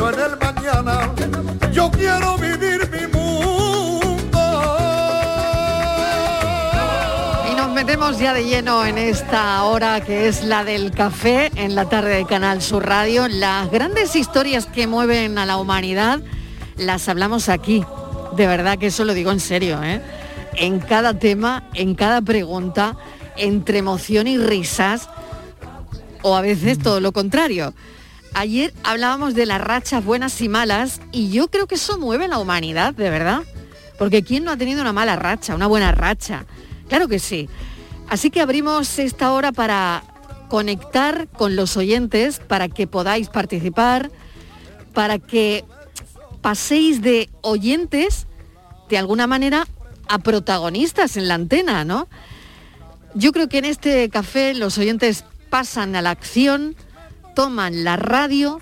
en el mañana. Yo quiero vivir mi mundo. Y nos metemos ya de lleno en esta hora que es la del café en la tarde de Canal Sur Radio. Las grandes historias que mueven a la humanidad las hablamos aquí. De verdad que eso lo digo en serio, ¿eh? En cada tema, en cada pregunta, entre emoción y risas, o a veces todo lo contrario. Ayer hablábamos de las rachas buenas y malas y yo creo que eso mueve la humanidad, de verdad. Porque ¿quién no ha tenido una mala racha, una buena racha? Claro que sí. Así que abrimos esta hora para conectar con los oyentes, para que podáis participar, para que paséis de oyentes, de alguna manera, a protagonistas en la antena, ¿no? Yo creo que en este café los oyentes pasan a la acción, toman la radio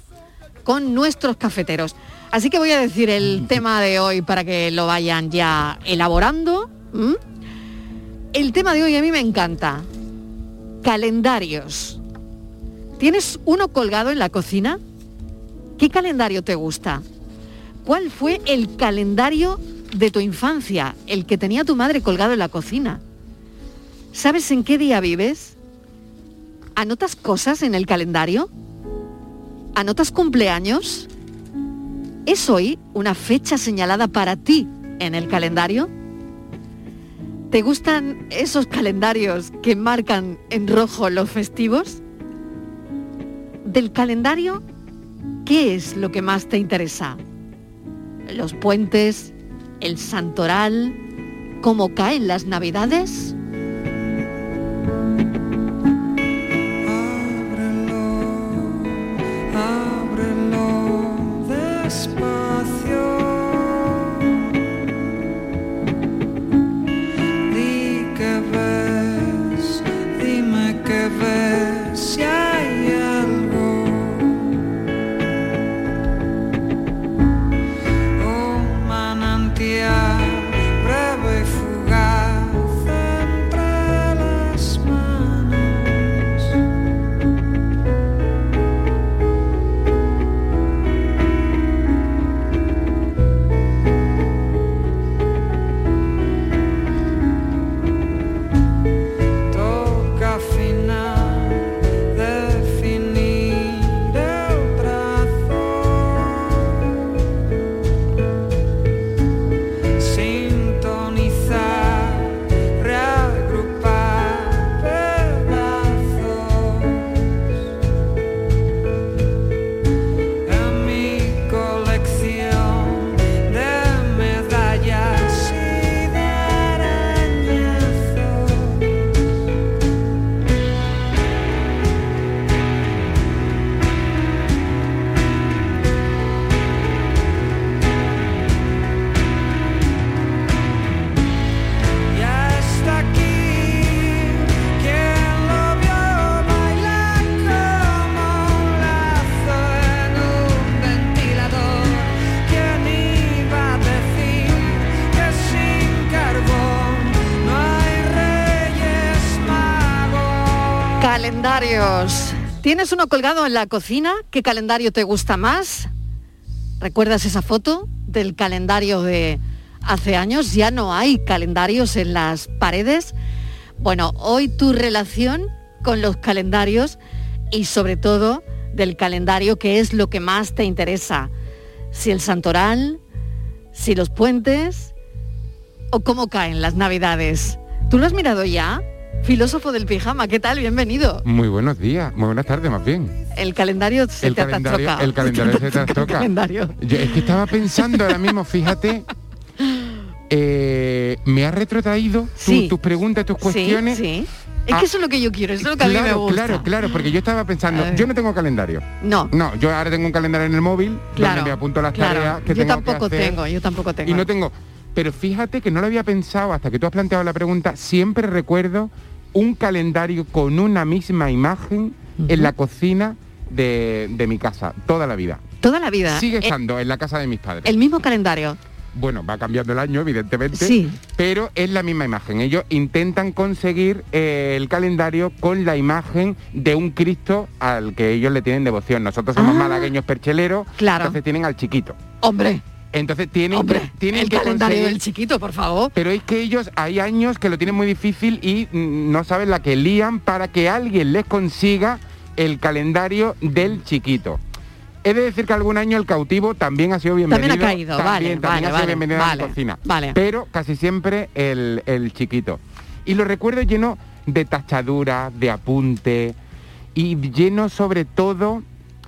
con nuestros cafeteros. Así que voy a decir el tema de hoy para que lo vayan ya elaborando. El tema de hoy a mí me encanta. Calendarios. ¿Tienes uno colgado en la cocina? ¿Qué calendario te gusta? ¿Cuál fue el calendario de tu infancia, el que tenía tu madre colgado en la cocina? ¿Sabes en qué día vives? ¿Anotas cosas en el calendario? ¿Anotas cumpleaños? ¿Es hoy una fecha señalada para ti en el calendario? ¿Te gustan esos calendarios que marcan en rojo los festivos? Del calendario, ¿qué es lo que más te interesa? ¿Los puentes? ¿El santoral? ¿Cómo caen las navidades? ¿Tienes uno colgado en la cocina? ¿Qué calendario te gusta más? ¿Recuerdas esa foto del calendario de hace años? Ya no hay calendarios en las paredes. Bueno, hoy tu relación con los calendarios y sobre todo del calendario que es lo que más te interesa. Si el santoral, si los puentes o cómo caen las navidades. ¿Tú lo has mirado ya? Filósofo del pijama, ¿qué tal? Bienvenido. Muy buenos días, muy buenas tardes más bien. El calendario se El te calendario, trastoca. el calendario se trastoca. calendario. Yo es que estaba pensando ahora mismo, fíjate, eh, me has retrotraído tu- Sí. tus preguntas, tus cuestiones. Sí, sí. Es Ah, que eso es lo que yo quiero, eso es lo que a mí me claro, gusta. claro, claro, porque yo estaba pensando, yo no tengo calendario. No, No, yo ahora tengo un calendario en el móvil claro. donde me apunto las claro. tareas que yo tengo tampoco que hacer. tengo, yo tampoco tengo. Y no tengo. Pero fíjate que no lo había pensado hasta que tú has planteado la pregunta. Siempre recuerdo un calendario con una misma imagen en la cocina de, de mi casa, toda la vida. Toda la vida. Sigue eh, estando en la casa de mis padres. el mismo calendario. Bueno, va cambiando el año, evidentemente. Sí. Pero es la misma imagen. Ellos intentan conseguir eh, el calendario con la imagen de un Cristo al que ellos le tienen devoción. Nosotros somos Ah. malagueños percheleros, Claro. entonces tienen al chiquito. Hombre, Entonces tienen hombre, tienen el que calendario conseguir- del chiquito, por favor. Pero es que ellos hay años que lo tienen muy difícil y mm, no saben la que lían para que alguien les consiga el calendario del chiquito. He de decir que algún año el cautivo también ha sido bienvenido. También ha caído, vale, también, también vale, ha sido vale, bienvenido a vale, la cocina. vale. Pero casi siempre el, el chiquito. Y lo recuerdo lleno de tachaduras, de apunte y lleno sobre todo,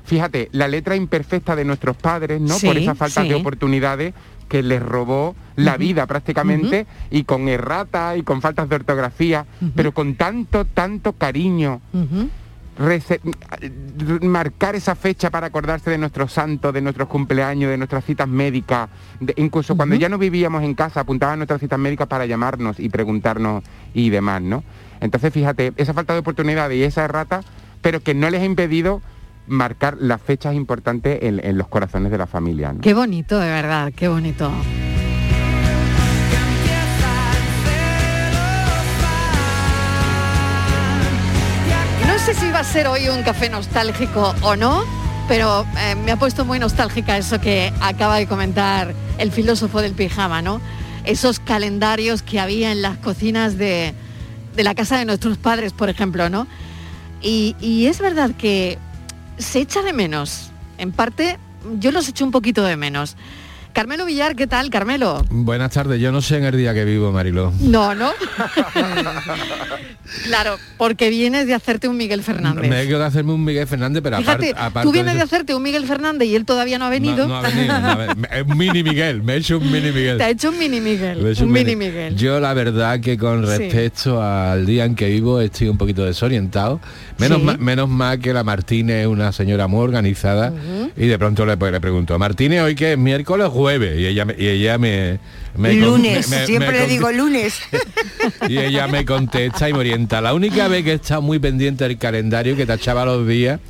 fíjate, la letra imperfecta de nuestros padres, ¿no? Sí, Por esa falta sí. de oportunidades que les robó la vida prácticamente y con errata y con faltas de ortografía, pero con tanto, tanto cariño. Rese- marcar esa fecha para acordarse de nuestros santos, de nuestros cumpleaños, de nuestras citas médicas, de- incluso cuando ya no vivíamos en casa, apuntaban nuestras citas médicas para llamarnos y preguntarnos y demás, ¿no? Entonces, fíjate, esa falta de oportunidad y esa errata, pero que no les ha impedido marcar las fechas importantes en, los corazones de la familia. Qué bonito, de verdad, qué bonito. No sé si va a ser hoy un café nostálgico o no, pero eh, me ha puesto muy nostálgica eso que acaba de comentar el filósofo del pijama, ¿no? Esos calendarios que había en las cocinas de, de la casa de nuestros padres, por ejemplo, ¿no? Y es verdad que se echa de menos. En parte, yo los echo un poquito de menos. Carmelo Villar, ¿qué tal, Carmelo? Buenas tardes, yo no sé en el día que vivo, Mariló. No, ¿no? claro, porque vienes de hacerte un Miguel Fernández. Me he quedado de hacerme un Miguel Fernández, pero Fíjate, aparte... aparte tú vienes de eso- hacerte un Miguel Fernández y él todavía no ha venido. No, no ha venido, no ha venido. Es un mini Miguel, me he hecho un mini Miguel. Te ha hecho un mini Miguel. Me he hecho Un mini Miguel. Yo la verdad que con Sí. respecto al día en que vivo estoy un poquito desorientado. Menos, Sí. ma- menos mal que la Martínez es una señora muy organizada y de pronto le, pues, le pregunto, Martínez, ¿hoy qué es? ¿Miércoles jueves? Y ella, me- y ella me... me lunes, me- me- siempre le digo lunes. Y ella me contesta y me orienta. La única vez que he estado muy pendiente del calendario que tachaba los días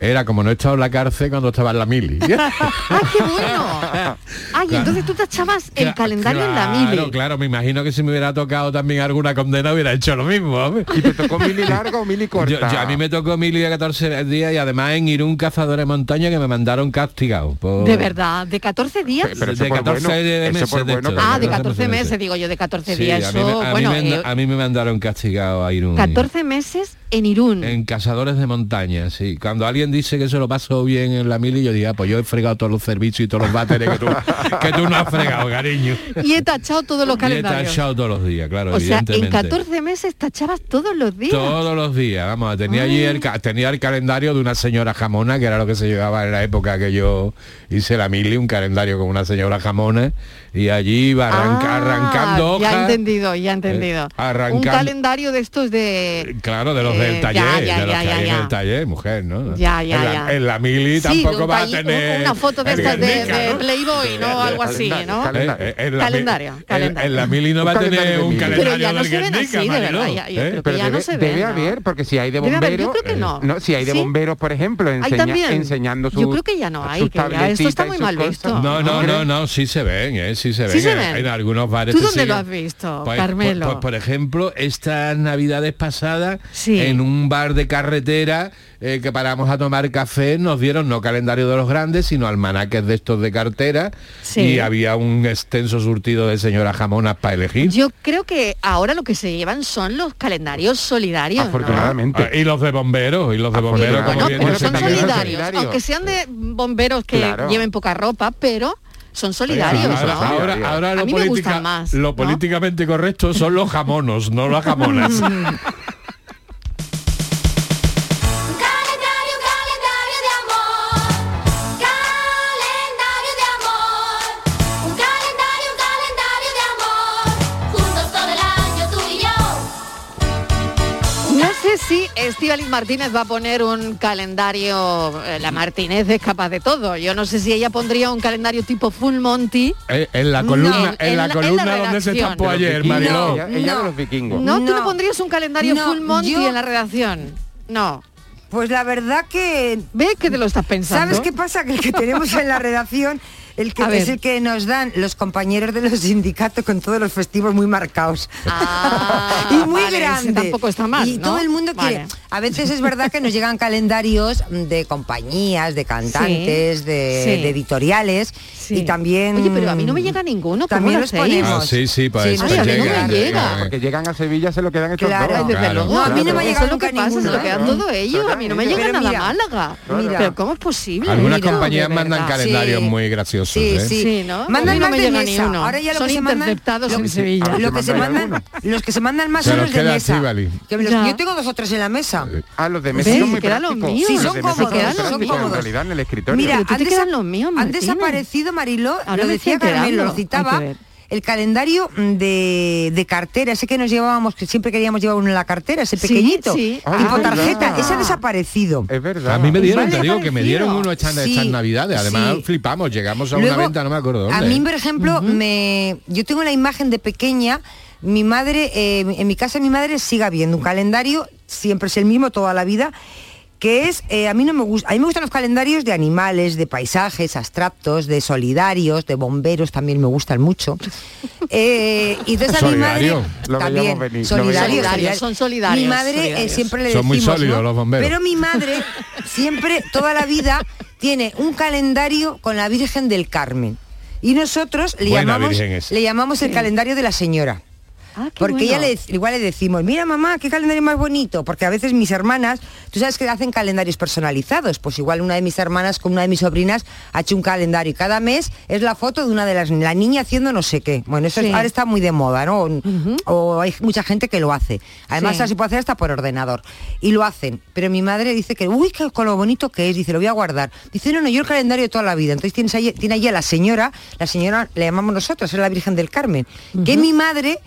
era como no he estado en la cárcel cuando estaba en la mili. ¡Ah, qué bueno! Ay, entonces tú te echabas el calendario en la claro, mili. Claro, me imagino que si me hubiera tocado también alguna condena hubiera hecho lo mismo. hombre. ¿Y te tocó mili larga o mili corta? Yo, yo- a mí me tocó mili de 14 días y además en Irún cazadores de montaña que me mandaron castigado. por- De verdad, de 14 días. Pero de por 14 bueno, de meses de bueno, Ah, de Catorce 14 meses. meses, digo yo, de 14 Sí, días. a mí, Eso, me, a, bueno, mí me, eh, a mí me mandaron castigado a Irún. 14 meses en Irún. En cazadores de montaña, sí. Cuando alguien dice que se lo pasó bien en la mili, yo digo, ah, pues yo he fregado todos los servicios y todos los váteres que tú, que tú no has fregado, cariño. Y he tachado todos los Y he calendarios. tachado todos los días, claro, O sea, en evidentemente. 14 meses tachabas todos los días. Todos los días, vamos, tenía allí el, ca- tenía el calendario de una señora jamona, que era lo que se llevaba en la época que yo hice la mili, un calendario con una señora jamona, y allí iba arranca- Ah, arrancando Ya he entendido, ya he entendido. Eh, arrancando- Un calendario de estos de... Claro, de los Eh, del ya, taller, ya, de los ya, que ya, hay en el taller, mujer, ¿no? Ya, Ya, ya, en, la, ya. en la mili Sí, tampoco va a tener una foto de estas de, ¿no? Playboy, ¿no? Algo así, ¿no? Calendario. Eh, eh, en la mi- Calendario, en- calendario. En, la mili no Un va a tener un calendario Pero ya no del se ven Guernica, así, de verdad, ya- yo ¿eh? creo que Pero ya debe, no se debe ven, ¿no? haber, porque si hay de Debe haber, yo bomberos... creo que no. eh, si hay de bomberos, por ejemplo, enseña- enseñando sus Yo creo que ya no hay, que ya esto está muy mal visto. No, no, no, no, sí se ven, ¿eh? sí se ven. En- algunos bares. ¿Tú dónde lo has visto, Pues, Carmelo? pues- pues, por ejemplo, estas navidades pasadas, en un bar de carretera eh, que paramos a tomar café, nos dieron no calendario de los grandes, sino almanaques de estos de cartera. Sí. Y había un extenso surtido de señora jamonas para elegir. Yo creo que ahora lo que se llevan son los calendarios solidarios, ¿no? Afortunadamente. Ah, y los de bomberos, y los de bomberos, bueno, como Bueno, bien pero dice son solidarios, solidarios. aunque sean de bomberos que Claro. lleven poca ropa, pero son solidarios, ahora, ¿no? ahora, ahora A lo, mí me política- gustan más, lo ¿no? políticamente correcto son los jamonos, no las jamonas. Estíbaliz Martínez va a poner un calendario, eh, la Martínez es capaz de todo. Yo no sé si ella pondría un calendario tipo Full Monty. Eh, en la columna, en en la la- en la columna donde se tapó ayer, Mariló. Ella, ella No. de los vikingos. No, tú no No. pondrías un calendario No, Full Monty yo- en la redacción. No. Pues la verdad que ¿Ves que te lo estás pensando? ¿Sabes qué pasa? Que el que tenemos en la redacción, el que es el que nos dan los compañeros de los sindicatos con todos los festivos muy marcados. Ah, y muy vale, grande. tampoco está mal, Y ¿no? todo el mundo quiere. Vale. A veces es verdad que nos llegan calendarios de compañías, de cantantes, Sí, de, sí. de editoriales Sí. y también. Oye, pero a mí no me llega ninguno. ¿cómo También lo los ponemos. Ah, sí, sí, Sí, pues Ay, a mí no llega, me llega. Porque llegan a Sevilla, se lo quedan estos Claro. dos. Ay, desde Claro. luego. No, a mí no me ha Eso llegado es lo que nunca pasa, se ninguno, lo quedan ¿eh? todo ellos. A mí no me llega nada Málaga. mira. Pero ¿cómo es posible? Algunas compañías mandan calendarios muy graciosos. Sí, ¿eh? sí. Mandan más de mesa. Ahora ya lo Son que se mandan, en Sevilla. Lo que se mandan los que se mandan más son los de mesa. Yo tengo dos o tres en la mesa. Ah, los de mesa son muy Se quedan los prácticos. míos. Sí, son cómodos. En realidad, en el escritorio. Mira, han, desa- los míos, han desaparecido, Mariló, Ahora lo decía Carmelo, lo citaba, el calendario de, de cartera, ese que nos llevábamos, que siempre queríamos llevar uno en la cartera, ese pequeñito, sí. Ah, tipo es tarjeta, verdad. ese ha desaparecido. Es verdad. A mí me dieron, te digo, que me dieron uno estas, Sí, navidades. Además sí. flipamos, llegamos a una venta, no me acuerdo dónde. A mí, por ejemplo, me, yo tengo la imagen de pequeña, mi madre, eh, en mi casa mi madre sigue habiendo un calendario, siempre es el mismo toda la vida, que es, eh, a mí no me gusta, a mí me gustan los calendarios de animales, de paisajes abstractos, de solidarios, de bomberos también me gustan mucho. Eh, y entonces a mi madre Solidario. Lo también, veíamos venir. Son solidarios, Mi madre eh, solidarios. siempre le Son muy sólidos ¿no? los bomberos. Pero mi madre siempre, toda la vida, tiene un calendario con la Virgen del Carmen. Y nosotros le Buena llamamos, le llamamos el calendario de la señora. Ah, Porque ella bueno. le, igual le decimos, mira mamá, qué calendario más bonito, porque a veces mis hermanas, tú sabes que hacen calendarios personalizados, pues igual una de mis hermanas con una de mis sobrinas ha hecho un calendario y cada mes es la foto de una de las, la niña haciendo no sé qué. Bueno, eso es- Sí. ahora está muy de moda, ¿no? O, o hay mucha gente que lo hace. Además, Sí. se puede hacer hasta por ordenador. Y lo hacen. Pero mi madre dice que, uy, qué, con lo bonito que es, dice, lo voy a guardar. Dice, no, no, yo el calendario de toda la vida. Entonces tienes ahí, tiene allí a la señora, la señora le llamamos nosotros, es la Virgen del Carmen, que mi madre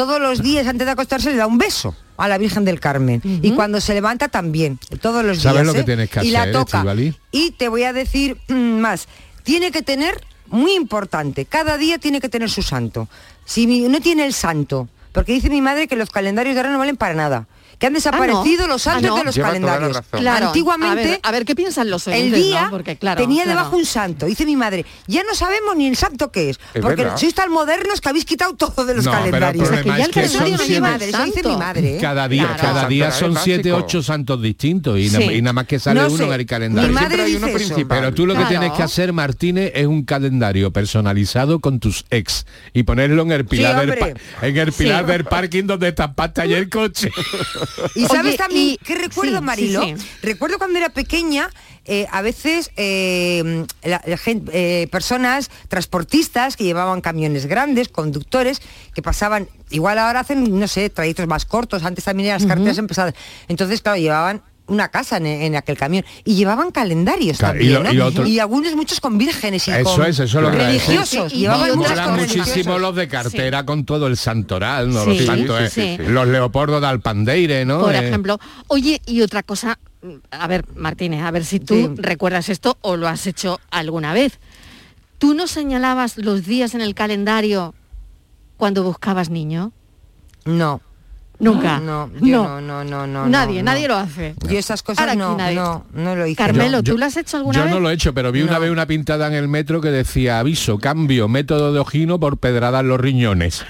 todos los días antes de acostarse le da un beso a la Virgen del Carmen. Y cuando se levanta también, todos los días. ¿Sabes lo que ¿eh? tienes que Y la hacer, toca. Estíbaliz? Y te voy a decir mm, más. Tiene que tener, muy importante, cada día tiene que tener su santo. Si no tiene el santo, porque dice mi madre que los calendarios de ahora no valen para nada. Que han desaparecido los Ah, santos no. de los Lleva toda la calendarios. razón. Claro, Antiguamente a ver, a ver, ¿qué piensan los el día no? Porque, claro, tenía claro. debajo un santo. Dice mi madre, ya no sabemos ni el santo qué es. Es porque verdad. sois tan modernos que habéis quitado todo de los No, pero el calendarios. problema es que Eso dice mi madre, eso dice mi madre. ¿eh? Cada día, Claro. cada día son siete, ocho santos distintos y, na- Sí. y nada más que sale No uno sé, en el mi calendario. madre Siempre hay uno dice eso. Pero tú lo que tienes que hacer, Martínez, es un calendario personalizado con tus ex y ponerlo en el pilar, del, hombre. pa- en el pilar Sí. del parking donde estampaste ayer el coche. Y sabes Oye, también qué recuerdo, sí, Marilo. sí, sí. Recuerdo cuando era pequeña, eh, a veces eh, la- la gen- eh, personas transportistas que llevaban camiones grandes, conductores, que pasaban, igual ahora hacen, no sé, trayectos más cortos, antes también eran las carreteras empezadas. Entonces, claro, llevaban una casa en, en aquel camión y llevaban calendarios Claro, y también, lo- ¿no? y otro- y algunos muchos con vírgenes y Eso con es, eso es lo religiosos Sí, y- llevaban muchísimo los de cartera con todo el santoral, ¿no? Sí, los santos, sí, eh, sí. los Leopoldo de Alpandeire, ¿no? Por Eh, ejemplo. Oye, y otra cosa, a ver, Martínez, a ver si tú Sí. recuerdas esto o lo has hecho alguna vez. ¿Tú no señalabas los días en el calendario cuando buscabas niño? No. Nunca. No, yo no, no, no, no. Nadie, no, nadie lo hace. Yo esas cosas Ahora no, no, no lo hice. Carmelo, Yo- ¿tú yo- lo has hecho alguna Yo vez? no lo he hecho, pero vi una No. vez una pintada en el metro que decía aviso, cambio, método de ojino por pedrada en los riñones.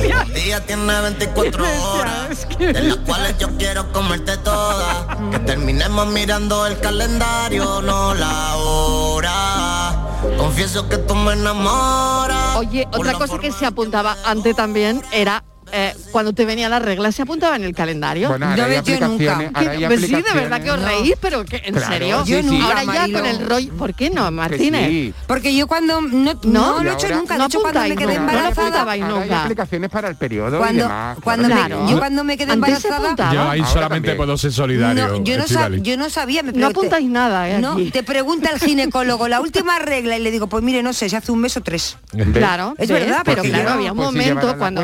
El día tiene 24 horas, de las cuales yo quiero comerte todas. Que terminemos mirando el calendario, no la hora. Confieso que tú me enamoras. Oye, otra cosa que se apuntaba antes también era eh, cuando te venía la regla, se apuntaba en el calendario. Bueno, ahora No hay ves yo nunca. ahora hay pues sí, de verdad que os No. reís, pero que en Claro, serio. sí, sí. Ahora ya Marilo. con el rollo. ¿Por qué no, Martínez? sí. Porque yo cuando no, no, No, lo he hecho nunca, de no hecho cuando me quedé nunca, no embarazada, Ahora hay nunca. aplicaciones para el periodo y cuando, demás. cuando Claro. me, yo cuando me quedé embarazada. Yo ahí solamente puedo ser solidario. yo, no yo sabía. Me No apuntáis nada, ¿eh? No, te pregunta el ginecólogo la última regla y le digo, pues mire, no sé, si hace un mes o tres. Claro, Es verdad, pero claro, yo- había un momento cuando,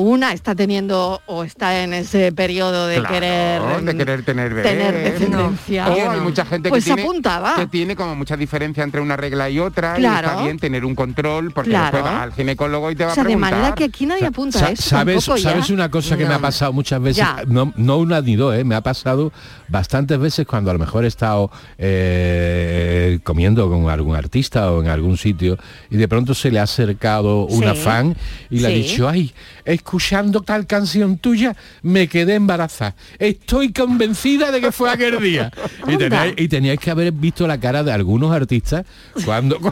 ¿Eh? una está teniendo o está en ese periodo de Claro, querer de querer tener bebés. tener descendencia. O hay mucha gente pues que, se tiene, apuntaba. que tiene como mucha diferencia entre una regla y otra Claro. y está bien tener un control porque Claro. después vas al ginecólogo y te va o sea, a de preguntar. manera que aquí nadie apunta Sa- eso ¿Sabes, tampoco. ¿Sabes una cosa que me ha pasado muchas veces? Ya. No, no una ni dos, ¿eh? me ha pasado bastantes veces cuando a lo mejor he estado eh, comiendo con algún artista o en algún sitio y de pronto se le ha acercado una Sí. fan y le ha dicho, ay, escuchando tal canción tuya, me quedé embarazada. Estoy convencida de que fue aquel día. y, teníais, y teníais que haber visto la cara de algunos artistas cuando...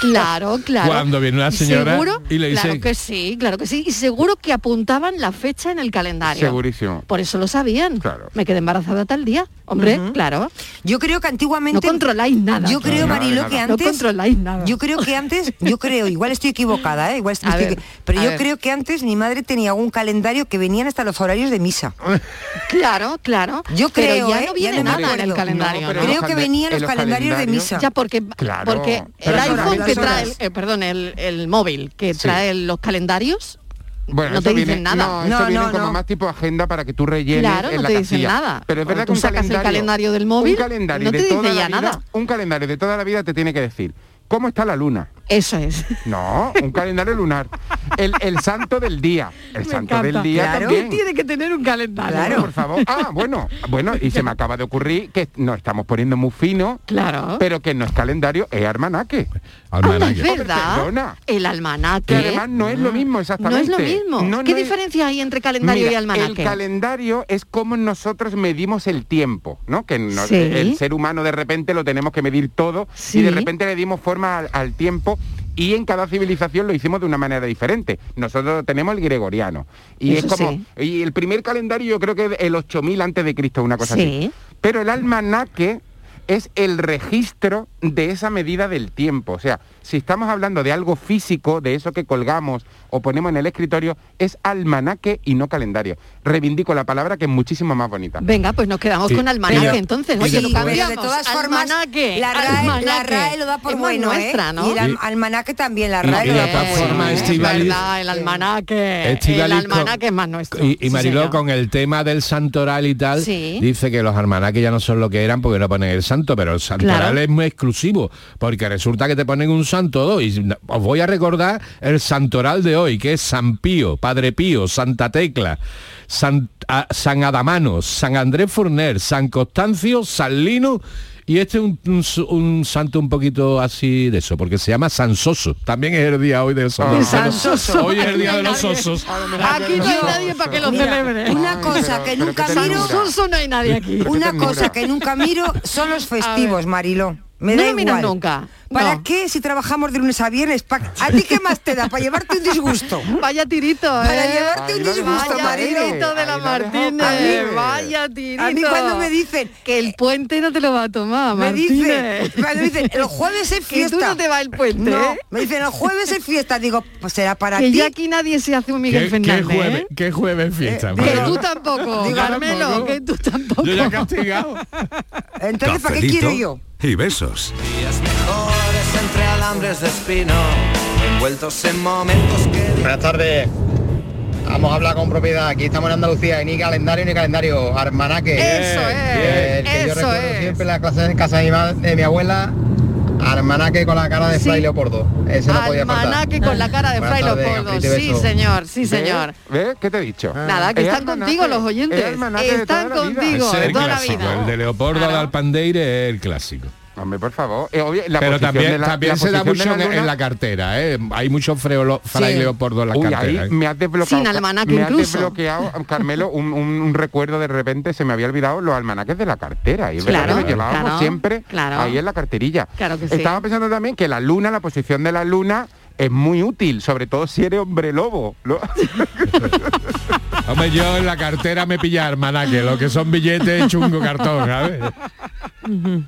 Claro, claro. Cuando viene una señora seguro, y le dice- Claro que sí, claro que sí. Y seguro que apuntaban la fecha en el calendario. Segurísimo. Por eso lo sabían. Claro. Me quedé embarazada tal día. Hombre, claro. Yo creo que antiguamente... No controláis nada. Yo creo, No, Marilo, nada. que No antes... controláis nada. Yo creo que antes, yo creo, igual estoy equivocada, ¿eh? igual estoy, ver, pero yo ver. creo que antes mi madre tenía un calendario que venían hasta los horarios de misa. Claro, claro. Yo Pero creo, ya ¿eh? no Ya viene no me nada en el calendario. No, ¿no? pero Creo que venían en los calendarios de misa. Ya porque Claro. porque el Pero iPhone que trae, eh, perdón, el, el móvil que Sí. trae los calendarios, Bueno, no te dicen viene, nada. No, eso No, viene no, como no. más tipo agenda para que tú rellenes Claro, en no la te dicen casilla. nada. Pero es verdad que un sacas el calendario, del móvil, un calendario no te de dice toda la ya vida, nada. un calendario de toda la vida te tiene que decir cómo está la luna. Eso es. No, un calendario lunar. El, el santo del día. El santo del día Claro. también. Tiene que tener un calendario. Claro. Por favor. Ah, bueno, bueno, y se me acaba de ocurrir que nos estamos poniendo muy fino, Claro. pero que no es calendario, es almanaque. Ah, Almanaque. es verdad. Perdona. El almanaque. Que además no es lo mismo no exactamente. es lo mismo. No, ¿Qué no es- diferencia hay entre calendario Mira, y almanaque? El calendario es como nosotros medimos el tiempo, ¿no? Que no- Sí. el ser humano de repente lo tenemos que medir todo Sí. y de repente le dimos forma al, al tiempo y en cada civilización lo hicimos de una manera diferente. Nosotros tenemos el gregoriano y Eso es como sí. y el primer calendario yo creo que es el 8000 antes de Cristo, una cosa Sí. así. Pero el almanaque es el registro de esa medida del tiempo. O sea, si estamos hablando de algo físico, de eso que colgamos o ponemos en el escritorio, es almanaque y no calendario. Reivindico la palabra que es muchísimo más bonita. Venga, pues nos quedamos Y- con almanaque y- entonces. y Oye, de- lo Sí, pero cambiamos. de todas formas, almanaque, la, RAE, la. RAE lo da por Es bueno, nuestra, ¿eh? ¿no? Y el al- Y- almanaque también, la y- RAE y por bueno. formas, ¿eh? es verdad, el almanaque. el con- almanaque es más nuestro. Y, y Sí, Mariló, con el tema del santoral y tal, Sí. dice que los almanaques ya no son lo que eran porque no ponen el santo, pero el santoral Claro. es muy exclusivo, porque resulta que te ponen un santo dos. Y os voy a recordar el santoral de hoy, que es San Pío, Padre Pío, Santa Tecla, San, a- San Adamano, San Andrés Furner, San Constancio, San Lino. Y este es un, un santo un poquito así de eso, porque se llama San Soso. También es el día hoy de eso. Ah. San Soso. Hoy es el día de No los osos. Aquí no hay nadie para que lo celebre. Una cosa que nunca miro, ternura. Soso no hay nadie aquí. Una cosa que nunca miro son los festivos, Marilo. Me No da lo miras igual. nunca, ¿Para no. qué si trabajamos de lunes a viernes? ¿A ti qué más te da? ¿Para llevarte un disgusto? Vaya tirito, ¿eh? Para llevarte Ahí un disgusto, Vaya Marilo. tirito de la Ahí Martínez. caer. Vaya tirito. A mí cuando me dicen, que el puente no te lo va a tomar, me Martínez. dicen, cuando me dicen, el jueves es Que fiesta. tú no te va el puente, No, ¿eh? me dicen, el jueves es fiesta. Digo, pues será para Que ti. ya aquí nadie se hace un Miguel ¿Qué, qué Fernández. jueves, ¿eh? qué jueves fiesta? Eh, Que tú tampoco, Digo, Carmelo, tampoco. que tú tampoco. Yo ya castigado. Entonces, ¿para qué quiero yo? y besos. Alambres de espino, envueltos en momentos que... Buenas tardes. Vamos a hablar con propiedad. Aquí estamos en Andalucía y ni calendario ni calendario. Armanaque. Eso es, El que yo recuerdo es. siempre en la clase en casa de mi, de mi abuela. Armanaque con la cara de Sí. Fray Leopoldo. Ese no podía faltar. Almanaque con la cara de Buenas Fray Leopoldo. Sí, señor, sí, señor. ¿Ves? ¿Qué te he dicho? Nada, que Es están contigo los es oyentes. Están toda la vida. contigo es de el toda la vida. el de Leopoldo Claro. de Alpandeire es el clásico. Hombre, por favor. Eh, obvio, la Pero posición también, de la- también la se da mucho en, la cartera, ¿eh? Hay mucho freolo, Fray Sí. Leopoldo en la Uy, cartera. ahí ¿eh? me has desbloqueado. Sin almanaque me has incluso. desbloqueado, Carmelo, un, un- un recuerdo de repente, se me había olvidado los almanaques de la cartera. Y es verdad Claro, que lo llevábamos claro, siempre claro. ahí en la carterilla. Claro que sí. Estaba pensando también que la luna, la posición de la luna es muy útil, sobre todo si eres hombre lobo. ¿no? Hombre, yo en la cartera me pilla almanaque, lo que son billetes chungo cartón, ¿sabes?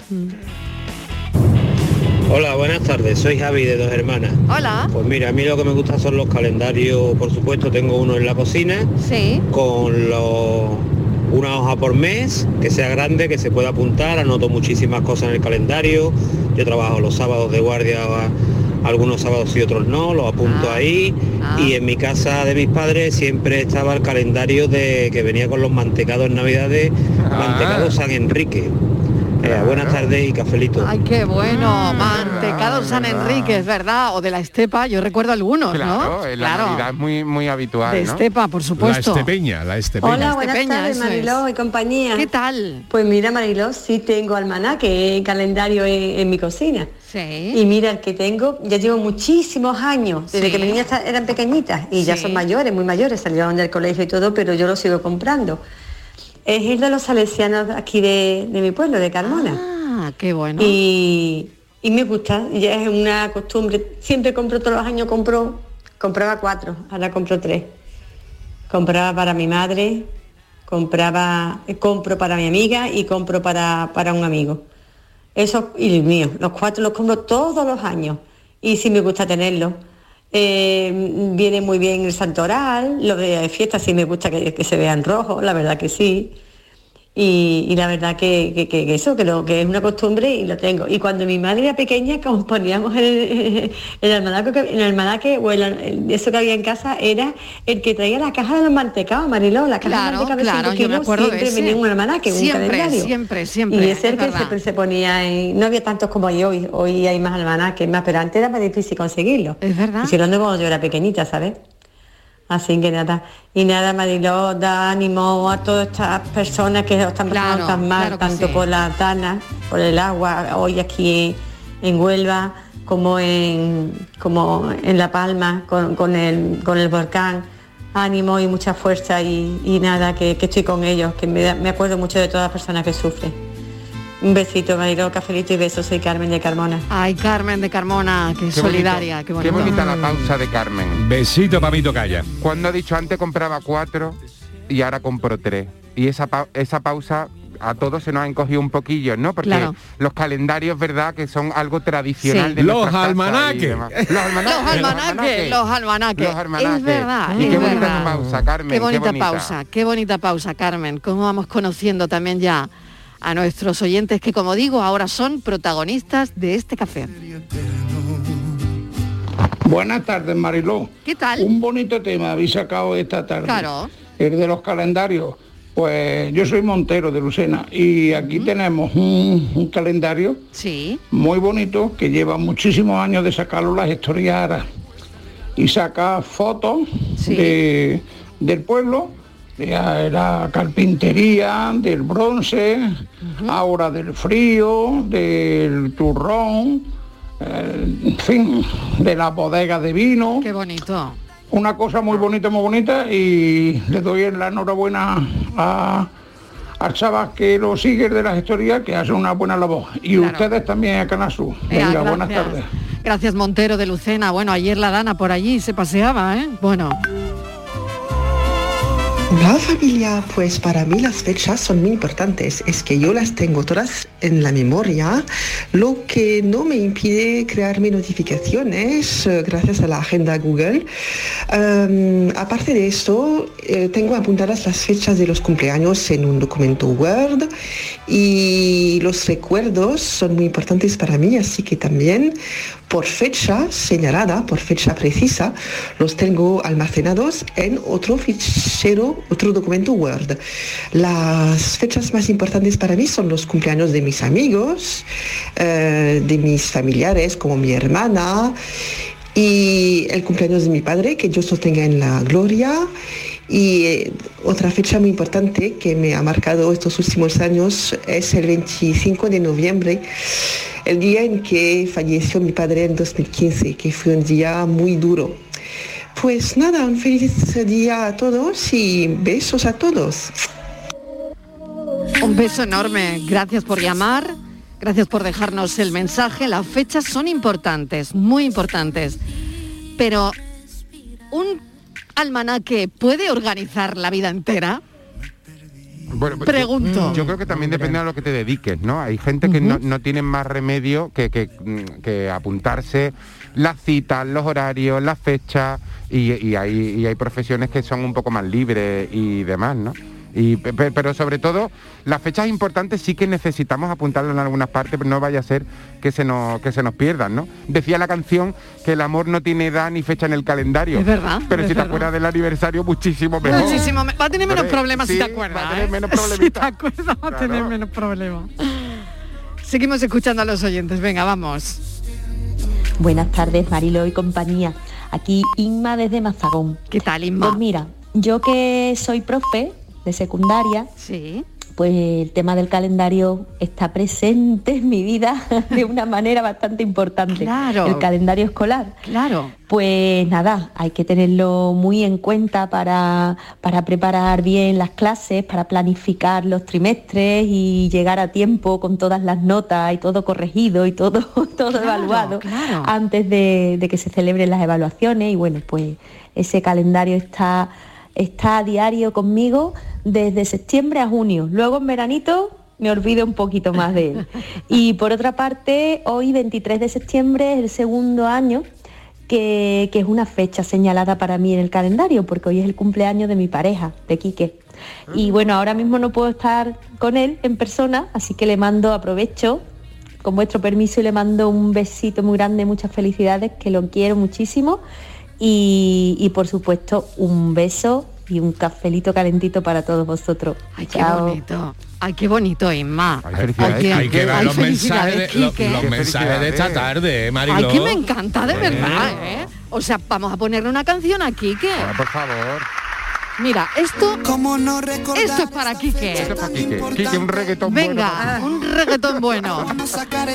Hola, buenas tardes. Soy Javi de Dos Hermanas. Hola. Pues mira, a mí lo que me gusta son los calendarios, por supuesto, tengo uno en la cocina Sí. con los una hoja por mes, que sea grande, que se pueda apuntar, anoto muchísimas cosas en el calendario. Yo trabajo los sábados de guardia, algunos sábados y otros no, los apunto Ah. ahí. Ah. Y en mi casa de mis padres siempre estaba el calendario de que venía con los mantecados en Navidades, Ah. mantecado San Enrique. Eh, buenas tardes y cafelito. Ay, qué bueno, mantecado San. Enrique, es verdad, o de la estepa, yo recuerdo algunos, claro, ¿no? en la Navidad es muy, muy habitual. de ¿no? estepa, por La supuesto. estepeña, la estepeña. Hola, buenas Estepeña, tardes. Mariló y compañía. ¿Qué tal? Pues mira Mariló, sí tengo almanaque, calendario en, en mi cocina. Sí. Y mira, el que tengo, ya llevo muchísimos años, desde Sí. que mis niñas eran pequeñitas y ya son mayores, muy mayores, salieron del colegio y todo, pero yo lo sigo comprando. Es el de los salesianos aquí de, de mi pueblo, de Carmona. Ah, qué bueno. Y, y me gusta, ya es una costumbre. Siempre compro todos los años, compro, compraba cuatro, ahora compro tres. Compraba para mi madre, compraba, eh, compro para mi amiga y compro para, para un amigo. Eso y el mío, los cuatro los compro todos los años y sí me gusta tenerlos. Eh, viene muy bien el santoral, lo de fiesta sí me gusta que, que se vean rojos, la verdad que sí. Y, y la verdad que, que- que eso, que, lo, que es una costumbre y lo tengo. Y cuando mi madre era pequeña, como poníamos el, el almanaque, que- el almanaque o el- el- eso que había en casa, era el que traía la caja de los mantecados, Mariló, la caja Claro, de de claro, yo me acuerdo siempre ese. venía un almanaque, un Siempre, calendario. siempre, siempre, Y es el que siempre se ponía en... No había tantos como hay hoy, hoy hay más almanaques, más, pero antes era más difícil conseguirlo. Es verdad. Y si hablando cuando yo era pequeñita, ¿sabes? Así que nada, y nada, Mariló, da ánimo a todas estas personas que están pasando Claro, tan mal, claro tanto sí. por la tana, por el agua, hoy aquí en Huelva, como en, como en La Palma, con, con el, con el volcán. Ánimo y mucha fuerza y, y nada, que, que estoy con ellos, que me, me acuerdo mucho de todas las personas que sufren. Un besito, Mariló, cafelito y besos, soy Carmen de Carmona. Ay, Carmen de Carmona, qué, Qué solidaria, bonito, qué bonito. bonita la pausa de Carmen. Besito para mi tocaya. Cuando ha dicho antes compraba cuatro y ahora compro tres. Y esa, pa- esa pausa a todos se nos ha encogido un poquillo, ¿no? Porque Claro. los calendarios, ¿verdad? Que son algo tradicional Sí. de Los almanaques. Los almanaques. Los almanaques, los almanaques. Los almanaques. Es verdad, Y es qué bonita verdad. pausa, Carmen. Qué bonita, pausa, qué bonita pausa, Carmen. Cómo vamos conociendo también ya a nuestros oyentes que, como digo, ahora son protagonistas de este café. Buenas tardes, Mariló. ¿Qué tal? Un bonito tema habéis sacado esta tarde. Claro. El de los calendarios. Pues yo soy Montero de Lucena y aquí tenemos un, un calendario Sí. muy bonito que lleva muchísimos años de sacarlo las historiaras y saca fotos Sí. de, del pueblo, de la carpintería, del bronce, ahora del frío, del turrón, eh, en fin, de la bodega de vino. Qué bonito. Una cosa muy bonita, muy bonita y le doy la enhorabuena a, al chaval que lo sigue de las historias, que hace una buena labor. Y Claro. ustedes también a Canasú. Ea, Venga, buenas tardes. Gracias Montero de Lucena. Bueno, ayer la Dana por allí se paseaba, ¿eh? Bueno, La familia, pues para mí las fechas son muy importantes. Es que yo las tengo todas en la memoria, lo que no me impide crearme notificaciones eh, gracias a la agenda Google. Em, aparte de esto, eh, tengo apuntadas las fechas de los cumpleaños en un documento Word y los recuerdos son muy importantes para mí, así que también por fecha señalada, por fecha precisa, los tengo almacenados en otro fichero, otro documento Word. Las fechas más importantes para mí son los cumpleaños de mis amigos, eh, de mis familiares como mi hermana y el cumpleaños de mi padre, que Dios lo tenga en la gloria. Y eh, otra fecha muy importante que me ha marcado estos últimos años es el 25 de noviembre, el día en que falleció mi padre en 2015, que fue un día muy duro. Pues nada, un feliz día a todos y besos a todos. Un beso enorme. Gracias por llamar. Gracias por dejarnos el mensaje. Las fechas son importantes, muy importantes. Pero un almanaque puede organizar la vida entera. Bueno, pues, Pregunto. Yo, yo creo que también depende de lo que te dediques, ¿no? Hay gente que no, no tiene más remedio que, que, que apuntarse las citas, los horarios, las fechas, y, y hay, y hay profesiones que son un poco más libres y demás, ¿no? Y, pero sobre todo, las fechas importantes sí que necesitamos apuntarlas en algunas partes, pero no vaya a ser que se nos, que se nos pierdan, ¿no? Decía la canción que el amor no tiene edad ni fecha en el calendario. Es verdad, Pero es si te verdad. acuerdas del aniversario, muchísimo mejor. Muchísimo. me- Va a tener menos problemas si sí, te acuerdas. va a tener ¿eh? menos Si te acuerdas va a tener menos problemas. Seguimos escuchando a los oyentes. Venga, vamos. Buenas tardes, Marilo y compañía. Aquí Inma desde Mazagón. ¿Qué tal, Inma? Pues mira, yo que soy profe de secundaria, sí. pues el tema del calendario está presente en mi vida de una manera bastante importante. Claro. El calendario escolar. Claro. Pues nada, hay que tenerlo muy en cuenta para, para preparar bien las clases, para planificar los trimestres y llegar a tiempo con todas las notas y todo corregido y todo, todo Claro, evaluado claro. antes de, de que se celebren las evaluaciones y bueno, pues ese calendario está, está a diario conmigo desde septiembre a junio. Luego en veranito me olvido un poquito más de él. Y por otra parte, hoy 23 de septiembre es el segundo año que, que es una fecha señalada para mí en el calendario, porque hoy es el cumpleaños de mi pareja, de Quique. Y bueno, ahora mismo no puedo estar con él en persona, así que le mando, aprovecho, con vuestro permiso, y le mando un besito muy grande, muchas felicidades, que lo quiero muchísimo. Y, y, por supuesto, un beso y un cafelito calentito para todos vosotros. Ay, qué bonito. Ay, qué bonito, Inma. felicidades, Ay, Hay que ver los mensajes, felicidades, de, los mensajes esta tarde, eh, Mariló. Ay, que me encanta, de Eh. verdad, ¿eh? O sea, vamos a ponerle una canción a Quique. Por favor. Mira, esto, esto es para Quique. Esto es para Quique. Quique, un reggaetón bueno. Venga, un reggaetón bueno.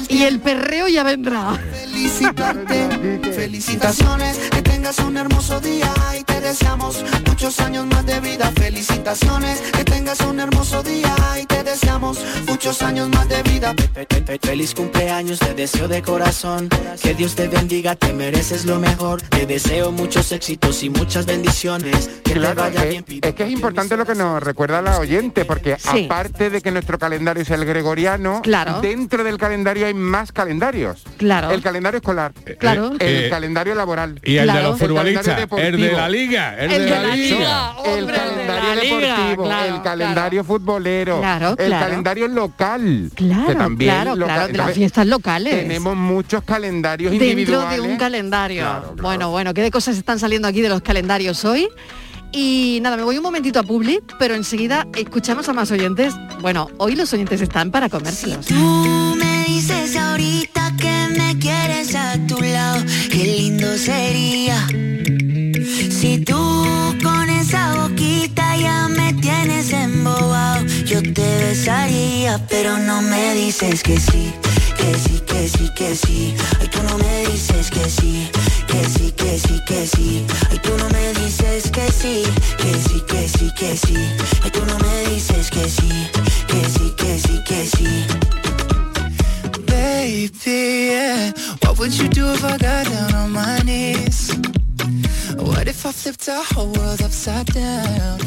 Y el perreo ya vendrá. Felicitarte, felicitaciones, que tengas un hermoso día y te deseamos muchos años más de vida. Felicitaciones, que tengas un hermoso día y te deseamos muchos años más de vida. Fe- fe- fe- Feliz cumpleaños, te deseo de corazón. Que Dios te bendiga, te mereces lo mejor. Te deseo muchos éxitos y muchas bendiciones. Que te vaya bien. Es que es importante lo que nos recuerda la oyente, porque Sí. aparte de que nuestro calendario es el gregoriano, Claro. dentro del calendario hay más calendarios. Claro. El calendario escolar. Claro. El Eh, calendario laboral. Y el Claro. de los El futbolistas, calendario el de la liga, el, El de, la, liga. el hombre, calendario de la liga, deportivo, claro, el calendario futbolero, Claro, el claro. calendario local, Claro, que también claro, claro, de las entonces, fiestas locales. Tenemos muchos calendarios Dentro individuales. de un calendario. Claro, claro. Bueno, bueno, ¿qué de cosas están saliendo aquí de los calendarios hoy? Y nada, me voy un momentito a Public, pero enseguida escuchamos a más oyentes. Bueno, hoy los oyentes están para comérselos. Tú me dices ahorita que me quieres a tu lado, qué lindo sería. Si tú con esa boquita ya me tienes embobado, yo te besaría, pero no me dices que sí, que sí, que sí, que sí. Ay, tú no me dices que sí, que sí, que sí, que sí. Ay, tú no me dices que sí, que sí, que sí, que sí. Ay, tú no me dices que sí, que sí, que sí, que sí. Baby, yeah. What would you do if I got down on my knees? What if I flipped our whole world upside down?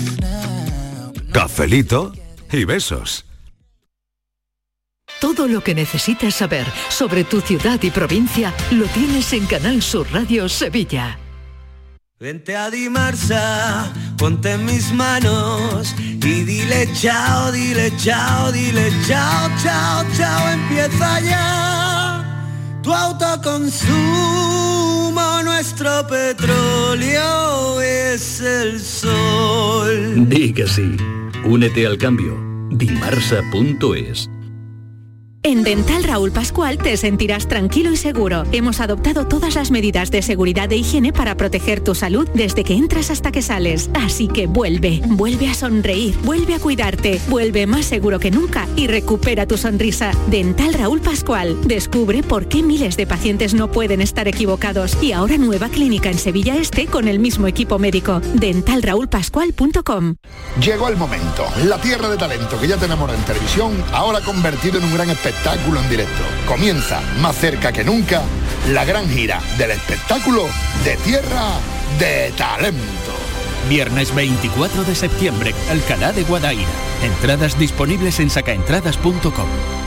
Cafelito y besos. Todo lo que necesitas saber sobre tu ciudad y provincia lo tienes en Canal Sur Radio Sevilla. Vente a Dimarsa, ponte en mis manos y dile chao, dile chao, dile chao, chao, chao, empieza ya tu autoconsumo, nuestro petróleo es el sol. Di que sí. Únete al cambio. Dimarsa.es En Dental Raúl Pascual te sentirás tranquilo y seguro. Hemos adoptado todas las medidas de seguridad e higiene para proteger tu salud desde que entras hasta que sales. Así que vuelve, vuelve a sonreír, vuelve a cuidarte, vuelve más seguro que nunca y recupera tu sonrisa. Dental Raúl Pascual. Descubre por qué miles de pacientes no pueden estar equivocados y ahora nueva clínica en Sevilla Este con el mismo equipo médico. Dentalraulpascual.com. Llegó el momento, la tierra de talento que ya tenemos en televisión, ahora convertido en un gran espectáculo en directo. Comienza más cerca que nunca la gran gira del espectáculo de tierra de talento. Viernes 24 de septiembre, Alcalá de Guadaira. Entradas disponibles en sacaentradas.com.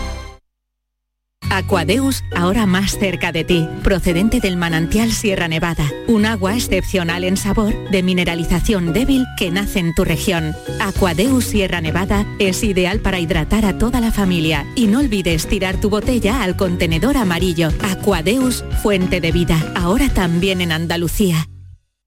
Aquadeus, ahora más cerca de ti, procedente del manantial Sierra Nevada, un agua excepcional en sabor, de mineralización débil que nace en tu región. Aquadeus Sierra Nevada es ideal para hidratar a toda la familia y no olvides tirar tu botella al contenedor amarillo. Aquadeus, fuente de vida, ahora también en Andalucía.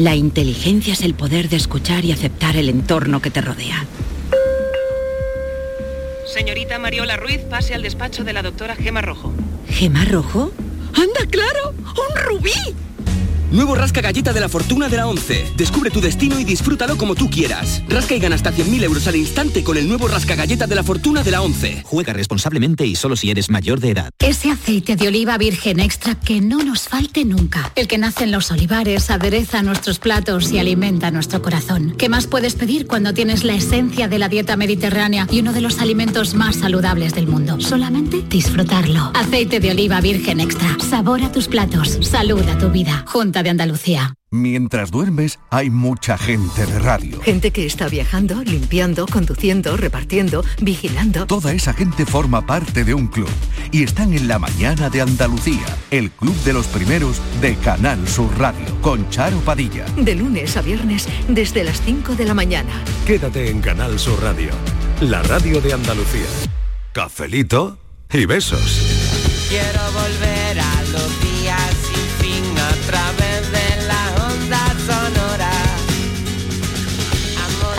La inteligencia es el poder de escuchar y aceptar el entorno que te rodea. Señorita Mariola Ruiz, pase al despacho de la doctora Gema Rojo. ¿Gema rojo? ¡Anda, claro! ¡Un rubí! Nuevo Rasca Galleta de la Fortuna de la 11. Descubre tu destino y disfrútalo como tú quieras. Rasca y gana hasta 100.000 euros al instante con el nuevo Rasca Galleta de la Fortuna de la 11. Juega responsablemente y solo si eres mayor de edad. Ese aceite de oliva virgen extra que no nos falte nunca. El que nace en los olivares, adereza nuestros platos y alimenta nuestro corazón. ¿Qué más puedes pedir cuando tienes la esencia de la dieta mediterránea y uno de los alimentos más saludables del mundo? Solamente disfrutarlo. Aceite de oliva virgen extra. Sabor a tus platos. Salud a tu vida. Junta de Andalucía. Mientras duermes, hay mucha gente de radio. Gente que está viajando, limpiando, conduciendo, repartiendo, vigilando. Toda esa gente forma parte de un club y están en la mañana de Andalucía, el club de los primeros de Canal Sur Radio, con Charo Padilla. De lunes a viernes desde las 5 de la mañana. Quédate en Canal Sur Radio, la radio de Andalucía. Cafelito y besos. Quiero volver a los días sin fin a través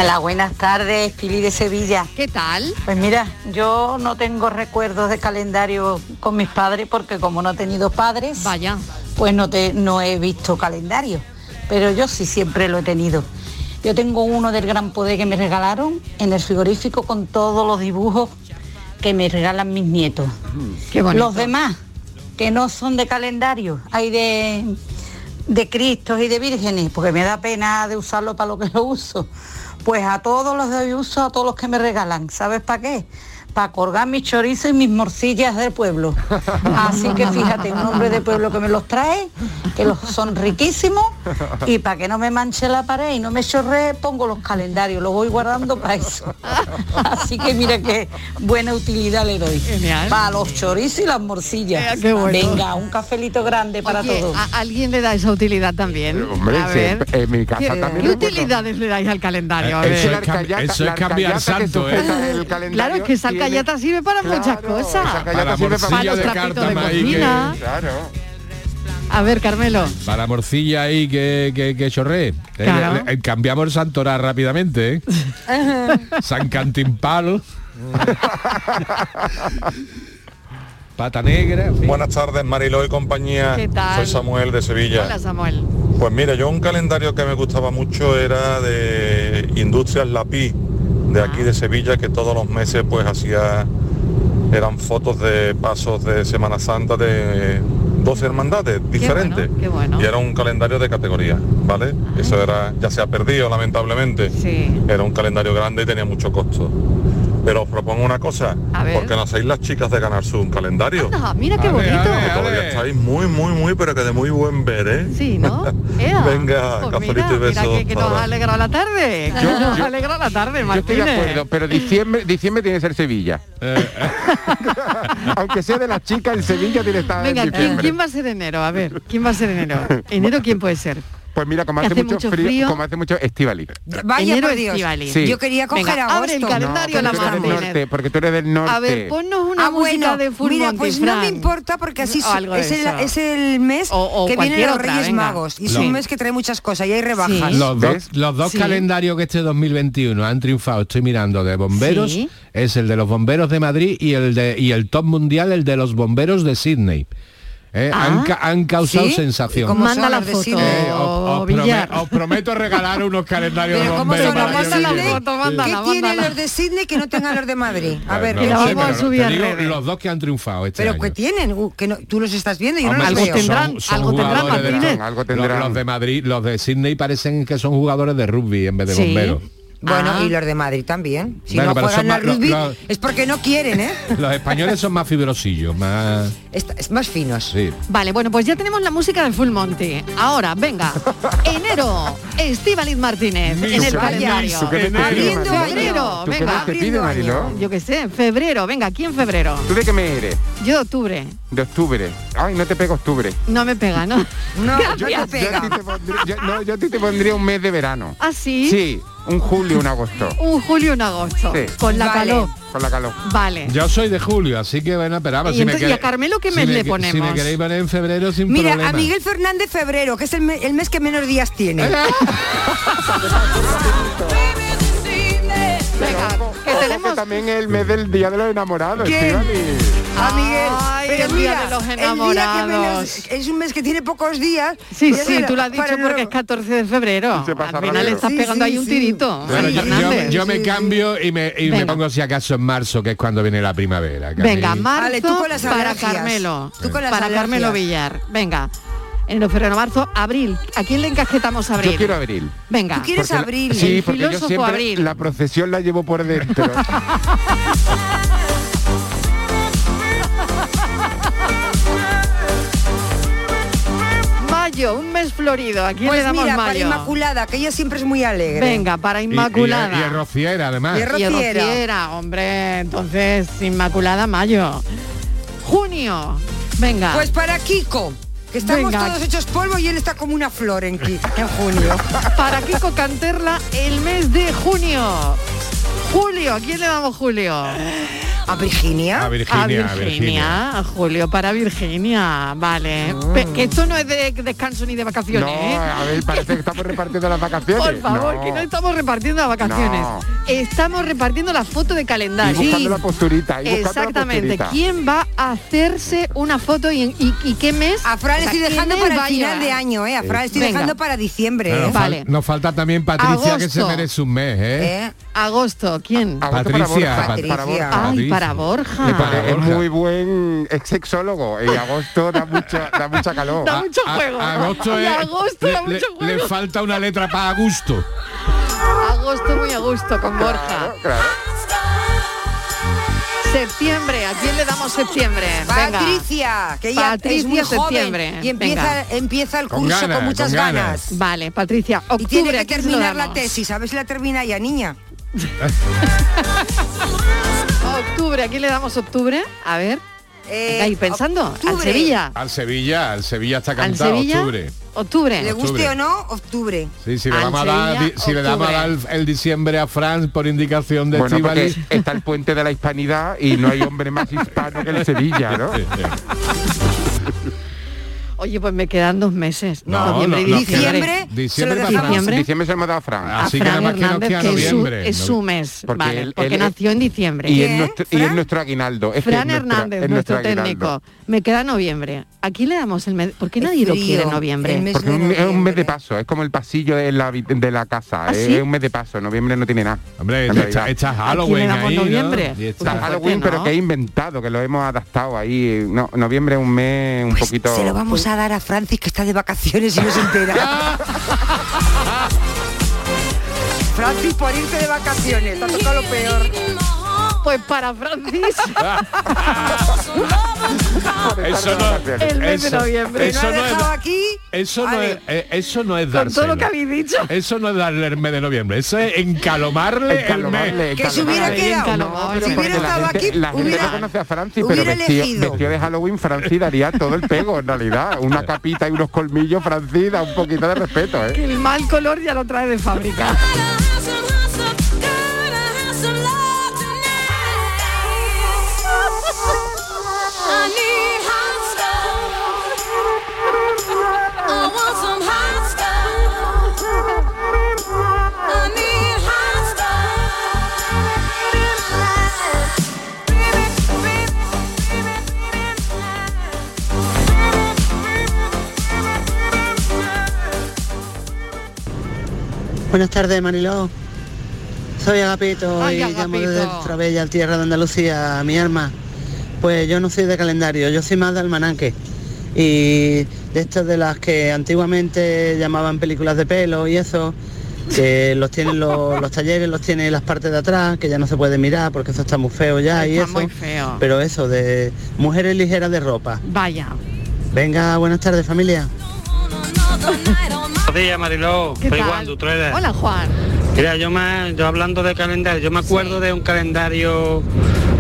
Hola, buenas tardes, Pili de Sevilla. ¿Qué tal? Pues mira, yo no tengo recuerdos de calendario con mis padres porque como no he tenido padres, vaya, pues no te no he visto calendario, pero yo sí siempre lo he tenido. Yo tengo uno del Gran Poder que me regalaron en el frigorífico con todos los dibujos que me regalan mis nietos. Qué bonito. Los demás, que no son de calendario, hay de, de Cristos y de vírgenes, porque me da pena de usarlo para lo que lo uso. Pues a todos los doy uso, a todos los que me regalan. ¿Sabes para qué? Para colgar mis chorizos y mis morcillas del pueblo. Así que fíjate, un hombre de pueblo que me los trae, que los son riquísimos, y para que no me manche la pared y no me chorree, pongo los calendarios, los voy guardando para eso. Así que mira qué buena utilidad le doy. Para los chorizos y las morcillas. qué bueno. Venga, un cafelito grande para Oye, todos. ¿a alguien le da esa utilidad también? Hombre, a ver, sí, en mi casa ¿qué, también ¿qué utilidades le dais al calendario? A Eso ver. es cam- eso es cambiar santo, ¿eh? Claro, es que esa alcayata sirve para muchas cosas. Para la para morcilla los de trapitos de ahí cocina. que- A ver, Carmelo. Para la morcilla ahí que, que, que chorree. Eh, Claro. le- le- cambiamos el santoral rápidamente, ¿eh? San Cantimpalo. Pata negra. en fin. Buenas tardes, Mariló y compañía. ¿Qué tal? Soy Samuel de Sevilla. Hola, Samuel. Pues mira, yo un calendario que me gustaba mucho era de Industrias Lapi, de aquí de Sevilla, que todos los meses pues hacía, eran fotos de pasos de Semana Santa de 12 hermandades diferentes. qué bueno. Y era un calendario de categoría, ¿vale? Eso era, ya se ha perdido lamentablemente. Sí. Era un calendario grande y tenía mucho costo. Pero os propongo una cosa, A ver. porque no hacéis las chicas de ganar su un calendario. Anda, mira qué A ver, bonito. a ver, que todavía estáis muy, muy, muy, pero que de muy buen ver, ¿eh? Sí, ¿no? Ea. Venga, Pues mira, y besos. mira que, que nos ha alegrado la tarde. Yo- nos yo- ha alegrado la tarde, Yo estoy de Martínez. acuerdo, pero diciembre, diciembre tiene que ser Sevilla. Aunque sea de las chicas, en Sevilla tiene que estar Venga, en ¿quién, quién va a ser enero? A ver, ¿quién va a ser enero? ¿Enero quién puede ser? Pues mira, como ¿Que hace, hace mucho, mucho frío, frío? como hace mucho Estivali. Vaya Enero por Dios. Estivali. Sí. Yo quería coger Venga, agosto. abre el calendario la porque tú eres del Martínez. norte, porque tú eres del norte. A ver, ponnos una Ah, música bueno, de Full mira, pues no me importa porque así es, el, eso. es el mes O- o que vienen los Reyes. Magos. Y es No. un mes que trae muchas cosas y hay rebajas. Los dos, los dos Sí. calendarios que este 2021 han triunfado, estoy mirando de bomberos, Sí. es el de los bomberos de Madrid y el de y el top mundial, el de los bomberos de Sydney. Eh, Ah. han, ca- han causado ¿Sí? sensación. ¿Y cómo Manda la foto? Eh, os, os prome- os prometo regalar unos calendarios de Pero ¿cómo bomberos son los para de que Mándala Sydney? la foto, mándala, ¿Qué tienen los de Sydney que no tengan los de Madrid? A Pues ver, no que la sé, vamos a subir a digo los dos que han triunfado este pero año. que tienen, Uh, que no- tú los estás viendo y yo no Hombre, los Algo veo. tendrán, algo tendrán, Martínez. Algo los- tendrán. Los, de Madrid, los de Sydney parecen que son jugadores de rugby en vez de Sí. bomberos. Bueno, Ah. y los de Madrid también. Si Bueno, no juegan son al rugby lo- lo- es porque no quieren, ¿eh? Los españoles son más fibrosillos, más... Es más finos. Sí. Vale, bueno, pues ya tenemos la música de Full Monty. Ahora, venga. Enero, Estíbaliz Martínez, en el calendario. ¿Tú qué me te pides, Abriendo? Febrero, ¿Tú qué venga. te Mariló? Yo qué sé, febrero, venga, aquí en febrero. ¿Tú de qué me eres? Yo de octubre. De octubre. Ay, no te pego octubre. No me pega, ¿no? No, Yo, yo yo te a pondría, yo- no, yo a ti te pondría un mes de verano. ¿Ah, sí? Sí, un julio, un agosto. Un julio, un agosto. Sí. Con la Vale. calor. Con la calor. Vale. Yo soy de julio, así que bueno, esperamos. Y entonces, ¿y a Carmelo qué mes me le que- Si ponemos? me queréis poner en febrero sin Mira, problema. a Miguel Fernández febrero, que es el, me- el mes que menos días tiene. Venga, que Ojo tenemos... también es el mes del Día de los Enamorados. A Miguel. Ay, pero el día mira, de los el día que enamorados. es un mes que tiene pocos días. Sí, sí, tú lo has dicho no- porque es 14 de febrero. Se pasa Al final le estás Sí, pegando sí, ahí un tirito. Bueno, yo, yo- Fernández. yo me Sí. cambio y, me, y me Venga. pongo si acaso en marzo, que es cuando viene la primavera. Venga, marzo Vale, tú con las para alergias. Carmelo. Tú con las para alergias. Carmelo Villar. Venga. Enero, febrero, marzo, abril. ¿A quién le encasquetamos abril? Yo quiero abril. Venga. Tú quieres Porque la- abril. Sí, El porque yo filósofo siempre abril. la procesión la llevo por dentro. Mayo, un mes florido. ¿A quién Pues le damos mira, para mayo? Inmaculada, que ella siempre es muy alegre. Venga, para Y- y- Inmaculada. Y, es rociera, además. Y es Y Rociera. Rociera, hombre. Entonces, Inmaculada, mayo. Junio. Venga. Pues para Kiko, que estamos Venga. todos hechos polvo y él está como una flor en, en junio. para Kiko Canterla, el mes de junio. Julio, ¿a quién le damos Julio? ¿A Virginia? A a Virginia, a Virginia, Virginia. a Julio para Virginia, vale. Que esto no es de descanso ni de vacaciones, no, ¿eh? a ver, parece que estamos repartiendo las vacaciones. Por favor, No. que no estamos repartiendo las vacaciones. No. Estamos repartiendo la foto de Y calendario. buscando la posturita. y la Exactamente. posturita. ¿Quién va a hacerse una foto y, y- y qué mes? A Fran le O sea, estoy ¿qué dejando para el final de año, ¿eh? A Fran le estoy Venga. dejando para diciembre, ¿eh? nos, fal- Vale. nos falta también Patricia, que se merece un mes, ¿eh? ¿Eh? Agosto, ¿quién? Agosto Patricia, para Borja. Patricia. Para Borja. Ay, Patricia. para Borja. Le Es Borja. muy buen ex sexólogo. Y agosto da mucho, da mucha calor. Da mucho a- juego. agosto es- agosto le, da le- mucho le juego. falta una letra para a gusto. Agosto muy a gusto con Borja. Claro, claro. Septiembre, ¿a quién le damos septiembre? Venga. Patricia, que ella es Patricia, muy joven septiembre. y empieza, Venga. empieza el Con curso ganas, con muchas con ganas. ganas. Vale, Patricia, Y tiene que ¿a quién se lo terminar la tesis, a ver si la termina ya, niña. Octubre, ¿a quién le damos octubre? A ver. Eh, pensando. Al. Sevilla. Al Sevilla, al Sevilla está cantado, Sevilla. octubre. Octubre. Le guste Octubre. o no, octubre. Sí, si le a dar, si damos a dar el, diciembre a Franz por indicación de Bueno, porque está el puente de la hispanidad y no hay hombre más hispano que el Sevilla, ¿no? Oye, pues me quedan dos meses. No, noviembre no, no, diciembre. Diciembre, se lo diciembre. Diciembre se lo hemos dado a Fran. A Fran Hernández, que es su, es su mes, Porque vale, él- porque él- nació en diciembre. Y es, nuestro, y es nuestro aguinaldo. Es que Fran nuestro- Hernández, es nuestro, técnico. Me queda noviembre. Aquí le damos el mes. ¿Por qué nadie lo quiere en noviembre? Porque es un, es un mes de paso, es como el pasillo de la, de la casa, ¿Ah, es, sí? es un mes de paso, noviembre no tiene nada. Hombre, está- Halloween ¿A quién le damos ahí, ¿no? noviembre? Está- Halloween, pero que he inventado, que lo hemos adaptado ahí. No, noviembre es un mes un poquito... Pues Se lo vamos a dar a Francis que está de vacaciones y no se entera. Francis, por irte de vacaciones, te ha tocado lo peor. Pues para Francis. Eso no, El mes de noviembre. Eso ¿No es, aquí? eso no es, eh, eso no es Con todo lo que habéis dicho. Eso no es darle el mes de noviembre, eso es encalomarle, Encalomarle, el mes. Que se hubiera quedado. No, si porque hubiera la estado gente, aquí, la gente hubiera, no conoce a Francis, pero vestido, de Halloween, Francis daría todo el pego, en realidad. Una capita y unos colmillos, Francis da un poquito de respeto, ¿eh? Que el mal color ya lo trae de fábrica. Buenas tardes, Mariló. Soy Agapito Ay, y llamo Agapito. desde Trabella, tierra de Andalucía, mi alma. Pues yo no soy de calendario, yo soy más de almanaque. Y de estas de las que antiguamente llamaban películas de pelo y eso, que los tienen los, los talleres, los tienen las partes de atrás, que ya no se puede mirar porque eso está muy feo ya y Está eso. muy feo. Pero eso, de mujeres ligeras de ropa. Vaya. Venga, buenas tardes familia. Buenos días, Mariló. ¿Qué Soy? Juan. Hola, Juan. Mira, yo más, yo hablando de calendario, yo me acuerdo de un calendario,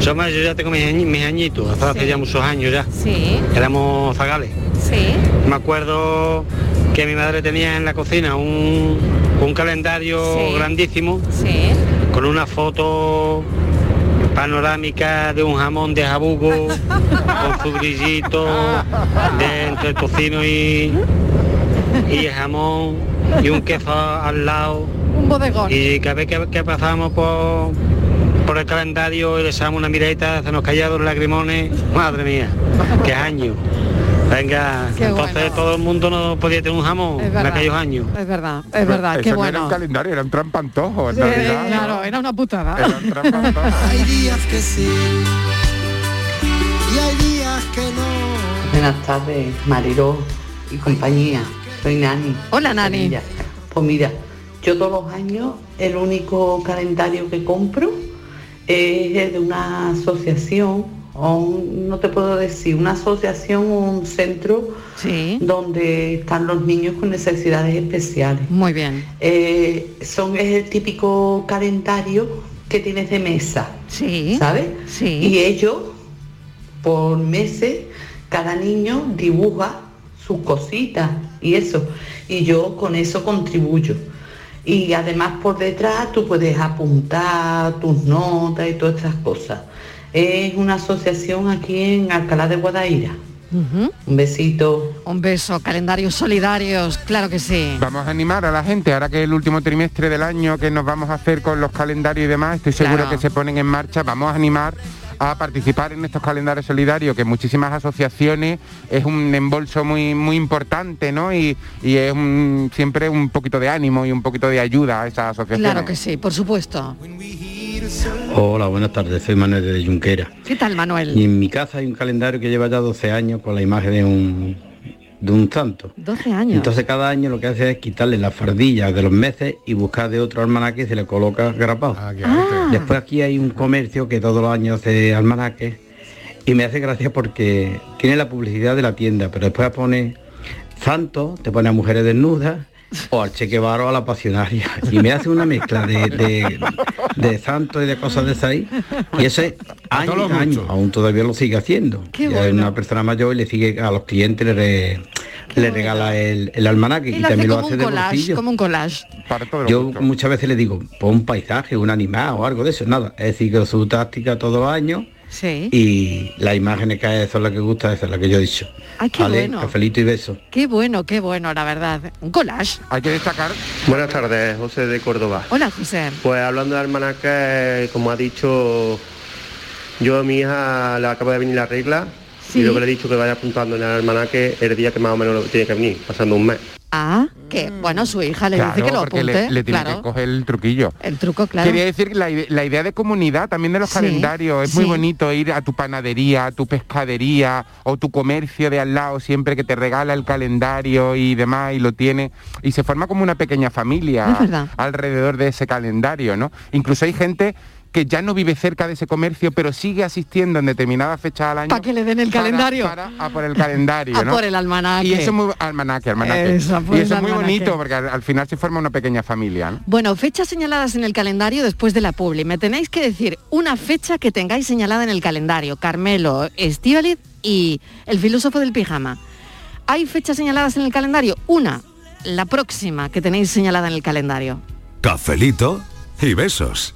yo, más, yo ya tengo mis, mis añitos, hace, hace ya muchos años ya. Sí. Éramos zagales. Sí. Me acuerdo que mi madre tenía en la cocina un, un calendario Sí. grandísimo Sí. con una foto panorámica de un jamón de jabugo con su grillito de entre tocino y, y jamón y un queso al lado Un bodegón. y cada vez que, que pasamos por, por el calendario y le echamos una miradita, se nos caían los lagrimones, madre mía, qué año. Venga, Qué entonces bueno. todo el mundo no podía tener un jamón en aquellos años. Es verdad, es verdad, qué no bueno. era un calendario, era un trampantojo, en Sí, realidad. ¿no? claro, era una putada. Era un trampantojo. Hay días que sí y hay días que no. Buenas tardes, Mariló y compañía. Soy Nani. Hola, Nani. Pues mira, yo todos los años el único calendario que compro es el de una asociación, o un- no te puedo decir, una asociación o un centro donde están los niños con necesidades especiales. Muy bien. Eh, son, es el típico calendario que tienes de mesa. Sí. ¿Sabes? Sí. Y ellos, por meses, cada niño dibuja sus cositas y eso. Y yo con eso contribuyo. Y además por detrás tú puedes apuntar tus notas y todas estas cosas. Es una asociación aquí en Alcalá de Guadaira. Un besito. Un beso, calendarios solidarios, claro que sí. Vamos a animar a la gente, ahora que es el último trimestre del año que nos vamos a hacer con los calendarios y demás, estoy seguro Claro. que se ponen en marcha, vamos a animar a participar en estos calendarios solidarios, que muchísimas asociaciones es un embolso muy muy importante, ¿no? Y, y es un- siempre un poquito de ánimo y un poquito de ayuda a esas asociaciones. Claro que sí, por supuesto. Hola, buenas tardes, soy Manuel de Junquera. ¿Qué tal, Manuel? Y en mi casa hay un calendario que lleva ya 12 años con la imagen de un, de un santo. 12 años. Entonces cada año lo que hace es quitarle las fardillas de los meses y buscar de otro almanaque y se le coloca grapado. Después aquí hay un comercio que todos los años hace almanaques y me hace gracia porque tiene la publicidad de la tienda, pero después pone santo, te pone a mujeres desnudas o al Che Guevara o a la pasionaria. Y me hace una mezcla de, de, de santos y de cosas de esas ahí. Y año los tras año, gustos. aún todavía lo sigue haciendo. Qué Ya es bueno. una persona mayor y le sigue a los clientes le, re- le regala el, el almanaque y, hace también lo como hace un de collage, bolsillo. como un collage. Yo muchas veces le digo, pon un paisaje, un animal o algo de eso, nada. Es decir, que su táctica todos los años Sí. Y las imágenes que hay son las que gusta, esa es la que yo he dicho. Ay, qué vale, bueno. cafelito y beso. Qué bueno, qué bueno, la verdad. Un collage. Hay que destacar. Buenas tardes, José de Córdoba. Hola, José. Pues hablando de almanaque, como ha dicho, yo a mi hija le acaba de venir la regla Sí. y lo que le he dicho que vaya apuntando en el almanaque el día que más o menos lo tiene que venir, pasando un mes. Ah, que bueno, su hija le dice que lo porque apunte. le, le tiene claro. que coger el truquillo. El truco, claro. Quería decir que la, la idea de comunidad también de los Sí, calendarios. Es muy bonito ir a tu panadería, a tu pescadería o tu comercio de al lado siempre que te regala el calendario y demás y lo tiene. Y se forma como una pequeña familia alrededor de ese calendario, ¿no? Incluso hay gente que ya no vive cerca de ese comercio, pero sigue asistiendo en determinadas fechas al año. Para que le den el para- calendario. Para, a por el calendario, A ¿no? por el almanaque. Y eso es muy almanaque, almanaque. Eso, y eso es muy almanaque. bonito porque al, al final se forma una pequeña familia, ¿no? Bueno, fechas señaladas en el calendario después de la publi. Me tenéis que decir una fecha que tengáis señalada en el calendario. Carmelo, Estíbaliz y el filósofo del pijama. ¿Hay fechas señaladas en el calendario? Una, la próxima que tenéis señalada en el calendario. Cafelito y besos.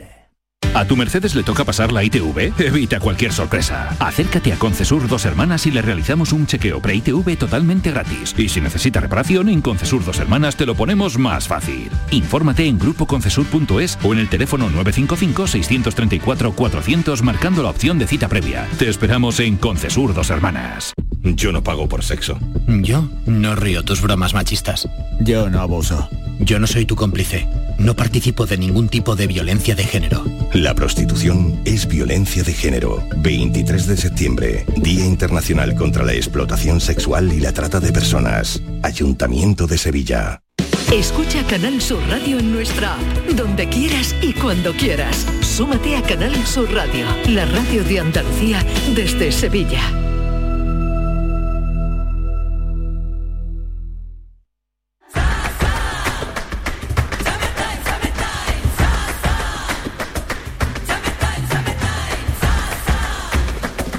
¿A tu Mercedes le toca pasar la ITV? Evita cualquier sorpresa. Acércate a Concesur Dos Hermanas y le realizamos un chequeo pre-ITV totalmente gratis. Y si necesita reparación, en Concesur Dos Hermanas te lo ponemos más fácil. Infórmate en grupoconcesur.es o en el teléfono 955-634-400 marcando la opción de cita previa. Te esperamos en Concesur Dos Hermanas. Yo no pago por sexo. Yo no río tus bromas machistas. Yo no abuso. Yo no soy tu cómplice. No participo de ningún tipo de violencia de género. La prostitución es violencia de género. 23 de septiembre, Día Internacional contra la Explotación Sexual y la Trata de Personas. Ayuntamiento de Sevilla. Escucha Canal Sur Radio en nuestra app, donde quieras y cuando quieras. Súmate a Canal Sur Radio, la radio de Andalucía desde Sevilla.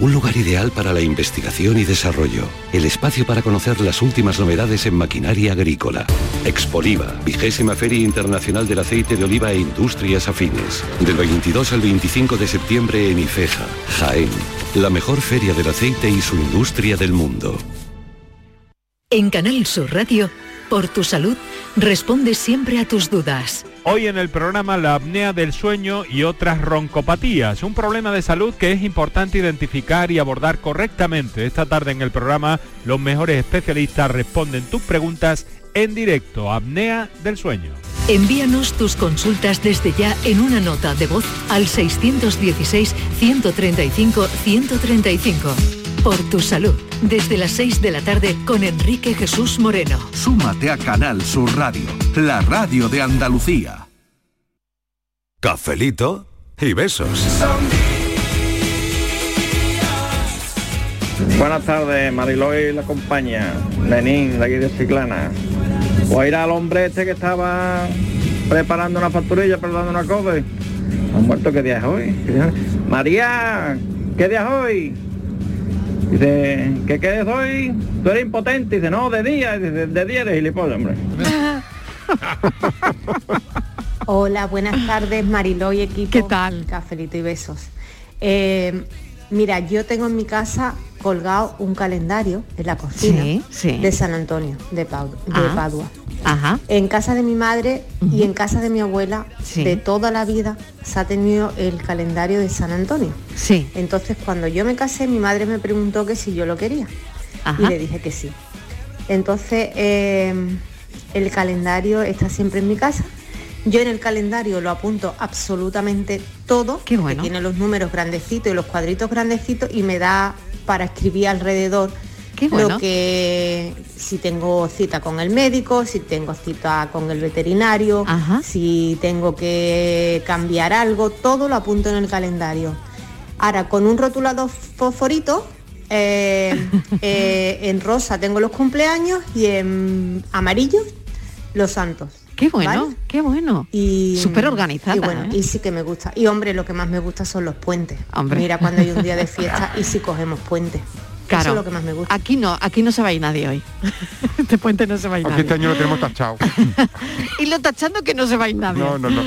Un lugar ideal para la investigación y desarrollo. El espacio para conocer las últimas novedades en maquinaria agrícola. Expoliva, vigésima Feria Internacional del Aceite de Oliva e Industrias Afines. Del 22 al 25 de septiembre en Ifeja, Jaén. La mejor feria del aceite y su industria del mundo. En Canal Sur Radio, por tu salud, responde siempre a tus dudas. Hoy en el programa la apnea del sueño y otras roncopatías, un problema de salud que es importante identificar y abordar correctamente. Esta tarde en el programa los mejores especialistas responden tus preguntas en directo, apnea del sueño. Envíanos tus consultas desde ya en una nota de voz al 616-135-135. Por tu salud, desde las 6 de la tarde con Enrique Jesús Moreno. Súmate a Canal Sur Radio, la radio de Andalucía. Cafelito y besos. Buenas tardes, Mariló y la compañía. Lenín, de aquí de Ciclana. Voy a ir al hombre este que estaba preparando una facturilla, preparando una cosa. ¿Han muerto qué día es hoy? ¿Qué día? María, ¿qué día es hoy? Dice, ¿qué qué es hoy? Tú eres impotente. Dice, no, de día. Dice, de día eres gilipollas, hombre. Hola, buenas tardes, Mariló y equipo. ¿Qué tal? Cafelito y besos. Eh, Mira, yo tengo en mi casa colgado un calendario en la cocina Sí, sí. de San Antonio, de. Padua. Ajá. En casa de mi madre y en casa de mi abuela, Sí. de toda la vida, se ha tenido el calendario de San Antonio. Sí. Entonces, cuando yo me casé, mi madre me preguntó que si yo lo quería. Ajá. Y le dije que sí. Entonces, eh, el calendario está siempre en mi casa. Yo en el calendario lo apunto absolutamente todo, que tiene los números grandecitos y los cuadritos grandecitos y me da para escribir alrededor bueno. lo que si tengo cita con el médico, si tengo cita con el veterinario, si tengo que cambiar algo, todo lo apunto en el calendario. Ahora, con un rotulador fosforito, eh, eh, en rosa tengo los cumpleaños y en amarillo los santos. Qué bueno, ¿vale? qué bueno. Y Súper organizada, Y bueno, ¿eh? y sí que me gusta. Y hombre, lo que más me gusta son los puentes. Hombre. Mira cuando hay un día de fiesta y si cogemos puentes. Claro. Eso es lo que más me gusta. Aquí no, aquí no se va a ir nadie hoy. este puente no se va a ir Aquí nadie. este año lo tenemos tachado. Y lo tachando que no se va a ir nadie. No, no, no.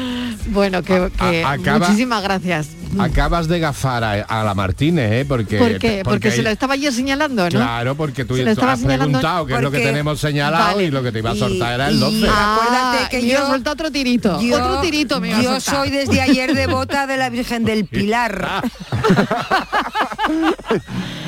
Bueno, que, que A- acaba- muchísimas gracias. Acabas de gafar a, a la Martínez, ¿eh? Porque, ¿Por qué? Porque, se lo estaba yo señalando, ¿no? Claro, porque tú, tú has preguntado qué es lo que porque- tenemos señalado Vale. y lo que te iba a Y- soltar era el y 12. acuérdate que a yo- soltar otro tirito. Yo- otro tirito me Yo soy desde ayer devota de la Virgen del Pilar.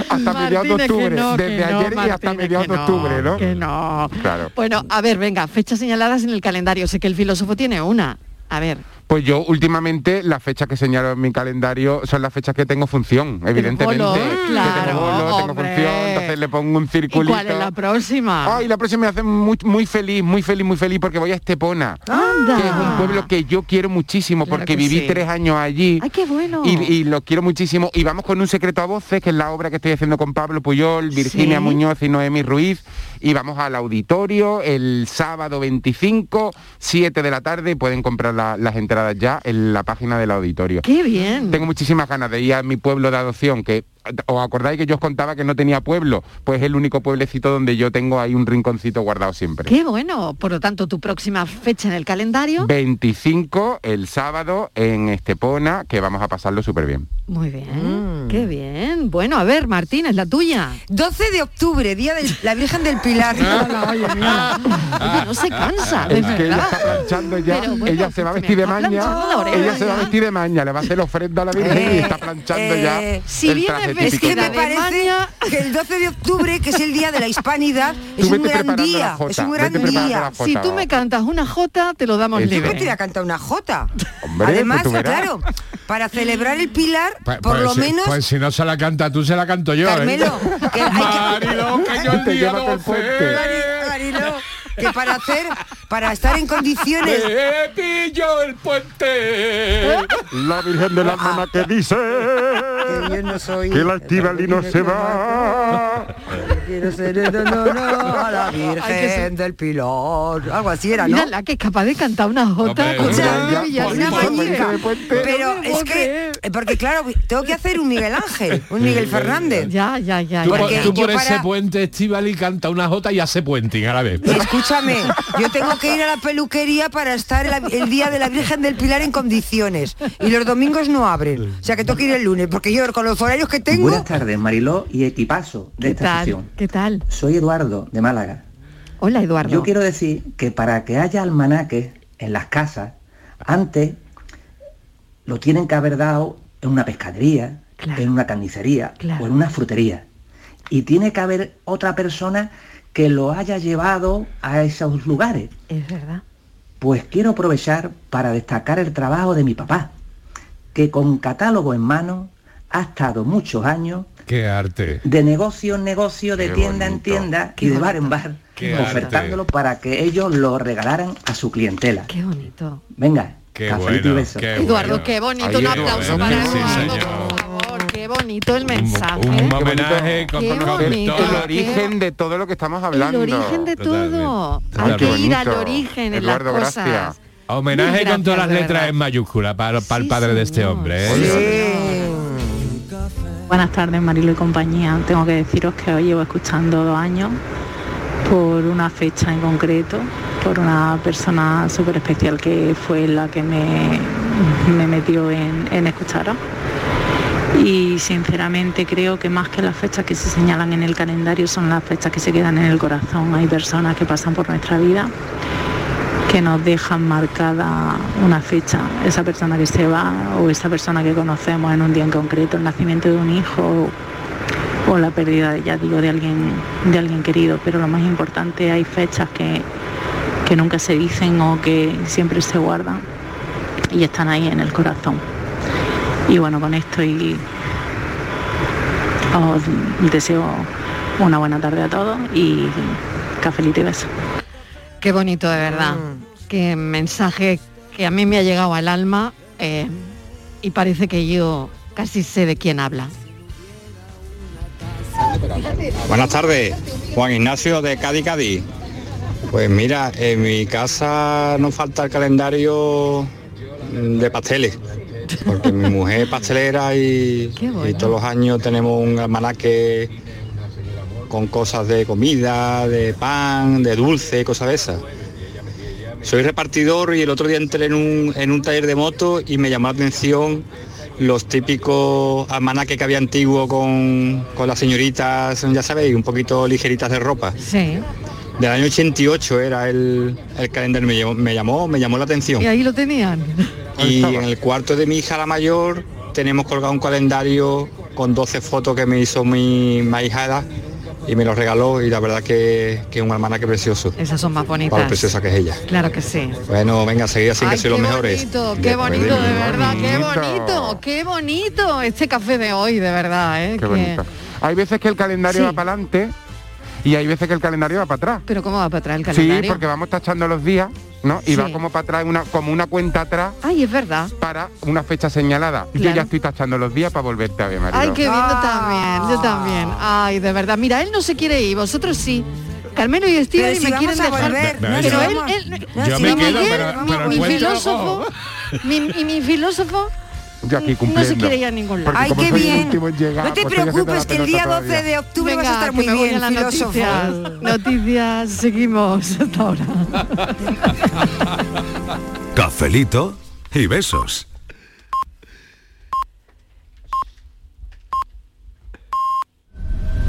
Hasta mediados de Martínez, octubre. no, Desde no, ayer y hasta Martínez, mediados de no, octubre, ¿no? que no. Claro. Bueno, a ver, venga, fechas señaladas en el calendario. Sé que el filósofo tiene una. A ver. Pues yo últimamente las fechas que señalo en mi calendario son las fechas que tengo función, evidentemente. bolo, Que tengo claro, bolo, tengo función, entonces le pongo un ¿Y circulito. cuál es la próxima? Ay, la próxima me hace muy, muy feliz, muy feliz, muy feliz porque voy a Estepona, que es un pueblo que yo quiero muchísimo Claro porque que viví sí. tres años allí. Ay, qué bueno. Y, y lo quiero muchísimo. Y vamos con un secreto a voces, que es la obra que estoy haciendo con Pablo Puyol, Virginia Sí. Muñoz y Noemi Ruiz. Y vamos al auditorio el sábado 25, 7 de la tarde. Pueden comprar la- las entradas ya en la página del auditorio. Qué bien. Tengo muchísimas ganas de ir a mi pueblo de adopción, que os acordáis que yo os contaba que no tenía pueblo, pues es el único pueblecito donde yo tengo ahí un rinconcito guardado siempre. Qué bueno. Por lo tanto, tu próxima fecha en el calendario. 25 el sábado en Estepona, que vamos a pasarlo súper bien. Muy bien. Mm. Qué bien. Bueno, a ver, Martín, es la tuya. 12 de octubre, día de la Virgen del Pilar. Oye, no se cansa, de Es que ella está planchando ya, bueno, ella se va a vestir de maña, ella se va a vestir de maña, le va a hacer ofrenda a la Virgen y está planchando ya eh, si el viene traje vestida típico. Es que me parece que el 12 de octubre, que es el día de la hispanidad, es un gran día. Es un gran día. Si tú me cantas una jota, te lo damos Eso. Yo libre. te voy a cantar una jota. Hombre, Además, pues verás. claro, para celebrar el Pilar, Pues- por pues lo si- menos, Pues si no se la canta tú, se la canto yo. ¿eh? Carmelo, que hay que- Marilo, que yo el Te día llévate el 12. puente. Marilo, que para hacer, para estar en condiciones Me pillo el puente. La Virgen del Alma que dice que yo no soy que el altivalino se va. Quiero ser el honor a la Virgen del Pilar. Algo así era, ¿no? Mírala, que es capaz de cantar una jota hombre, una. Una Puente, mañica. puente, puente. Pero No es que, creer. eh, porque claro, tengo que hacer un Miguel Ángel, un Miguel Fernández. Ya, ya, ya. Tú, por- tú por ese puente estival y canta una jota y hace puenting a la vez. Escúchame, yo tengo que ir a la peluquería para estar el, el día de la Virgen del Pilar en condiciones. Y los domingos no abren. O sea que tengo que ir el lunes, porque yo con los horarios que tengo... Buenas tardes, Mariló y equipazo de ¿Qué esta tal? sesión. ¿Qué tal? Soy Eduardo, de Málaga. Hola, Eduardo. Yo quiero decir que para que haya almanaques en las casas, antes lo tienen que haber dado en una pescadería, en una carnicería Claro. o en una frutería. Y tiene que haber otra persona que lo haya llevado a esos lugares. Es verdad. Pues quiero aprovechar para destacar el trabajo de mi papá, que con catálogo en mano ha estado muchos años Qué arte. de negocio en negocio, de Qué tienda en tienda Qué y de bar en bar, Qué ofertándolo para que ellos lo regalaran a su clientela. Qué bonito. Venga, Qué cafelito y bueno, qué Eduardo, bueno. qué bonito. Un aplauso para sí, Eduardo, señor. Bonito el mensaje. Un, un Qué homenaje con, bonito. todo. El Qué- origen de todo lo que estamos El hablando. origen de todo. Totalmente. Hay que ir al origen en Eduardo, las cosas. gracias. Homenaje con todas las de letras en mayúscula para, para el padre de este hombre. ¿eh? Buenas tardes, Marilo y compañía. Tengo que deciros que os llevo escuchando dos años por una fecha en concreto, por una persona súper especial que fue la que me, me metió en, en escucharos. Y sinceramente creo que más que las fechas que se señalan en el calendario son las fechas que se quedan en el corazón. Hay personas que pasan por nuestra vida que nos dejan marcada una fecha, esa persona que se va o esa persona que conocemos en un día en concreto, el nacimiento de un hijo o, la pérdida, ya digo, de alguien, de alguien querido. Pero lo más importante, hay fechas que, que nunca se dicen o que siempre se guardan y están ahí en el corazón. Y bueno, con esto y os deseo una buena tarde a todos y cafelito y beso. Qué bonito de verdad. Qué mensaje que a mí me ha llegado al alma eh, y parece que yo casi sé de quién habla. Buenas tardes, Juan Ignacio de Cádiz Cádiz. Pues mira, en mi casa no falta el calendario de pasteles, porque mi mujer es pastelera y, y todos los años tenemos un almanaque con cosas de comida, de pan, de dulce, cosas de esas. Soy repartidor y el otro día entré en un, en un taller de moto y me llamó la atención los típicos almanaques que había antiguo con, con las señoritas, ya sabéis, un poquito ligeritas de ropa. Sí. Del año 88 era el, el calendario, me llamó, me llamó, me llamó la atención. Y ahí lo tenían. Y en el cuarto de mi hija la mayor tenemos colgado un calendario con 12 fotos que me hizo mi, mi ahijada y me lo regaló y la verdad que, que es un almanaque precioso. Esas son más Para lo bonitas. preciosa que es ella. Claro que sí. Bueno, venga, seguid así que sois los mejores. bonito, qué bonito, de verdad, qué bonito. bonito, qué bonito este café de hoy, de verdad, ¿eh? Qué que- bonito. Hay veces que el calendario Sí. va para adelante y hay veces que el calendario va para atrás. Pero ¿cómo va para atrás el Sí, calendario? porque vamos tachando los días, ¿no? Y va Sí. como para atrás, una, como una cuenta atrás Ay, es verdad. para una fecha señalada. Yo ya estoy tachando los días para volverte a ver, Mariló. Ay, qué bien, yo también, yo también. Ay, de verdad. Mira, él no se quiere ir, vosotros sí. Carmelo y Pero si me quieren dejar. volver, no, pero yo- él, él- Yo mi me quedo, Miguel, pero- mi, pero el mi puente lo filósofo, mi, y mi filósofo Yo aquí no cumpliendo. se quiere ir a ningún lado. Ay, qué bien. llegar, no te pues preocupes que el día pelota 12 todavía. de octubre vas a Venga, estar muy bien, a las noticias. Noticias, seguimos hasta ahora. Cafelito y besos.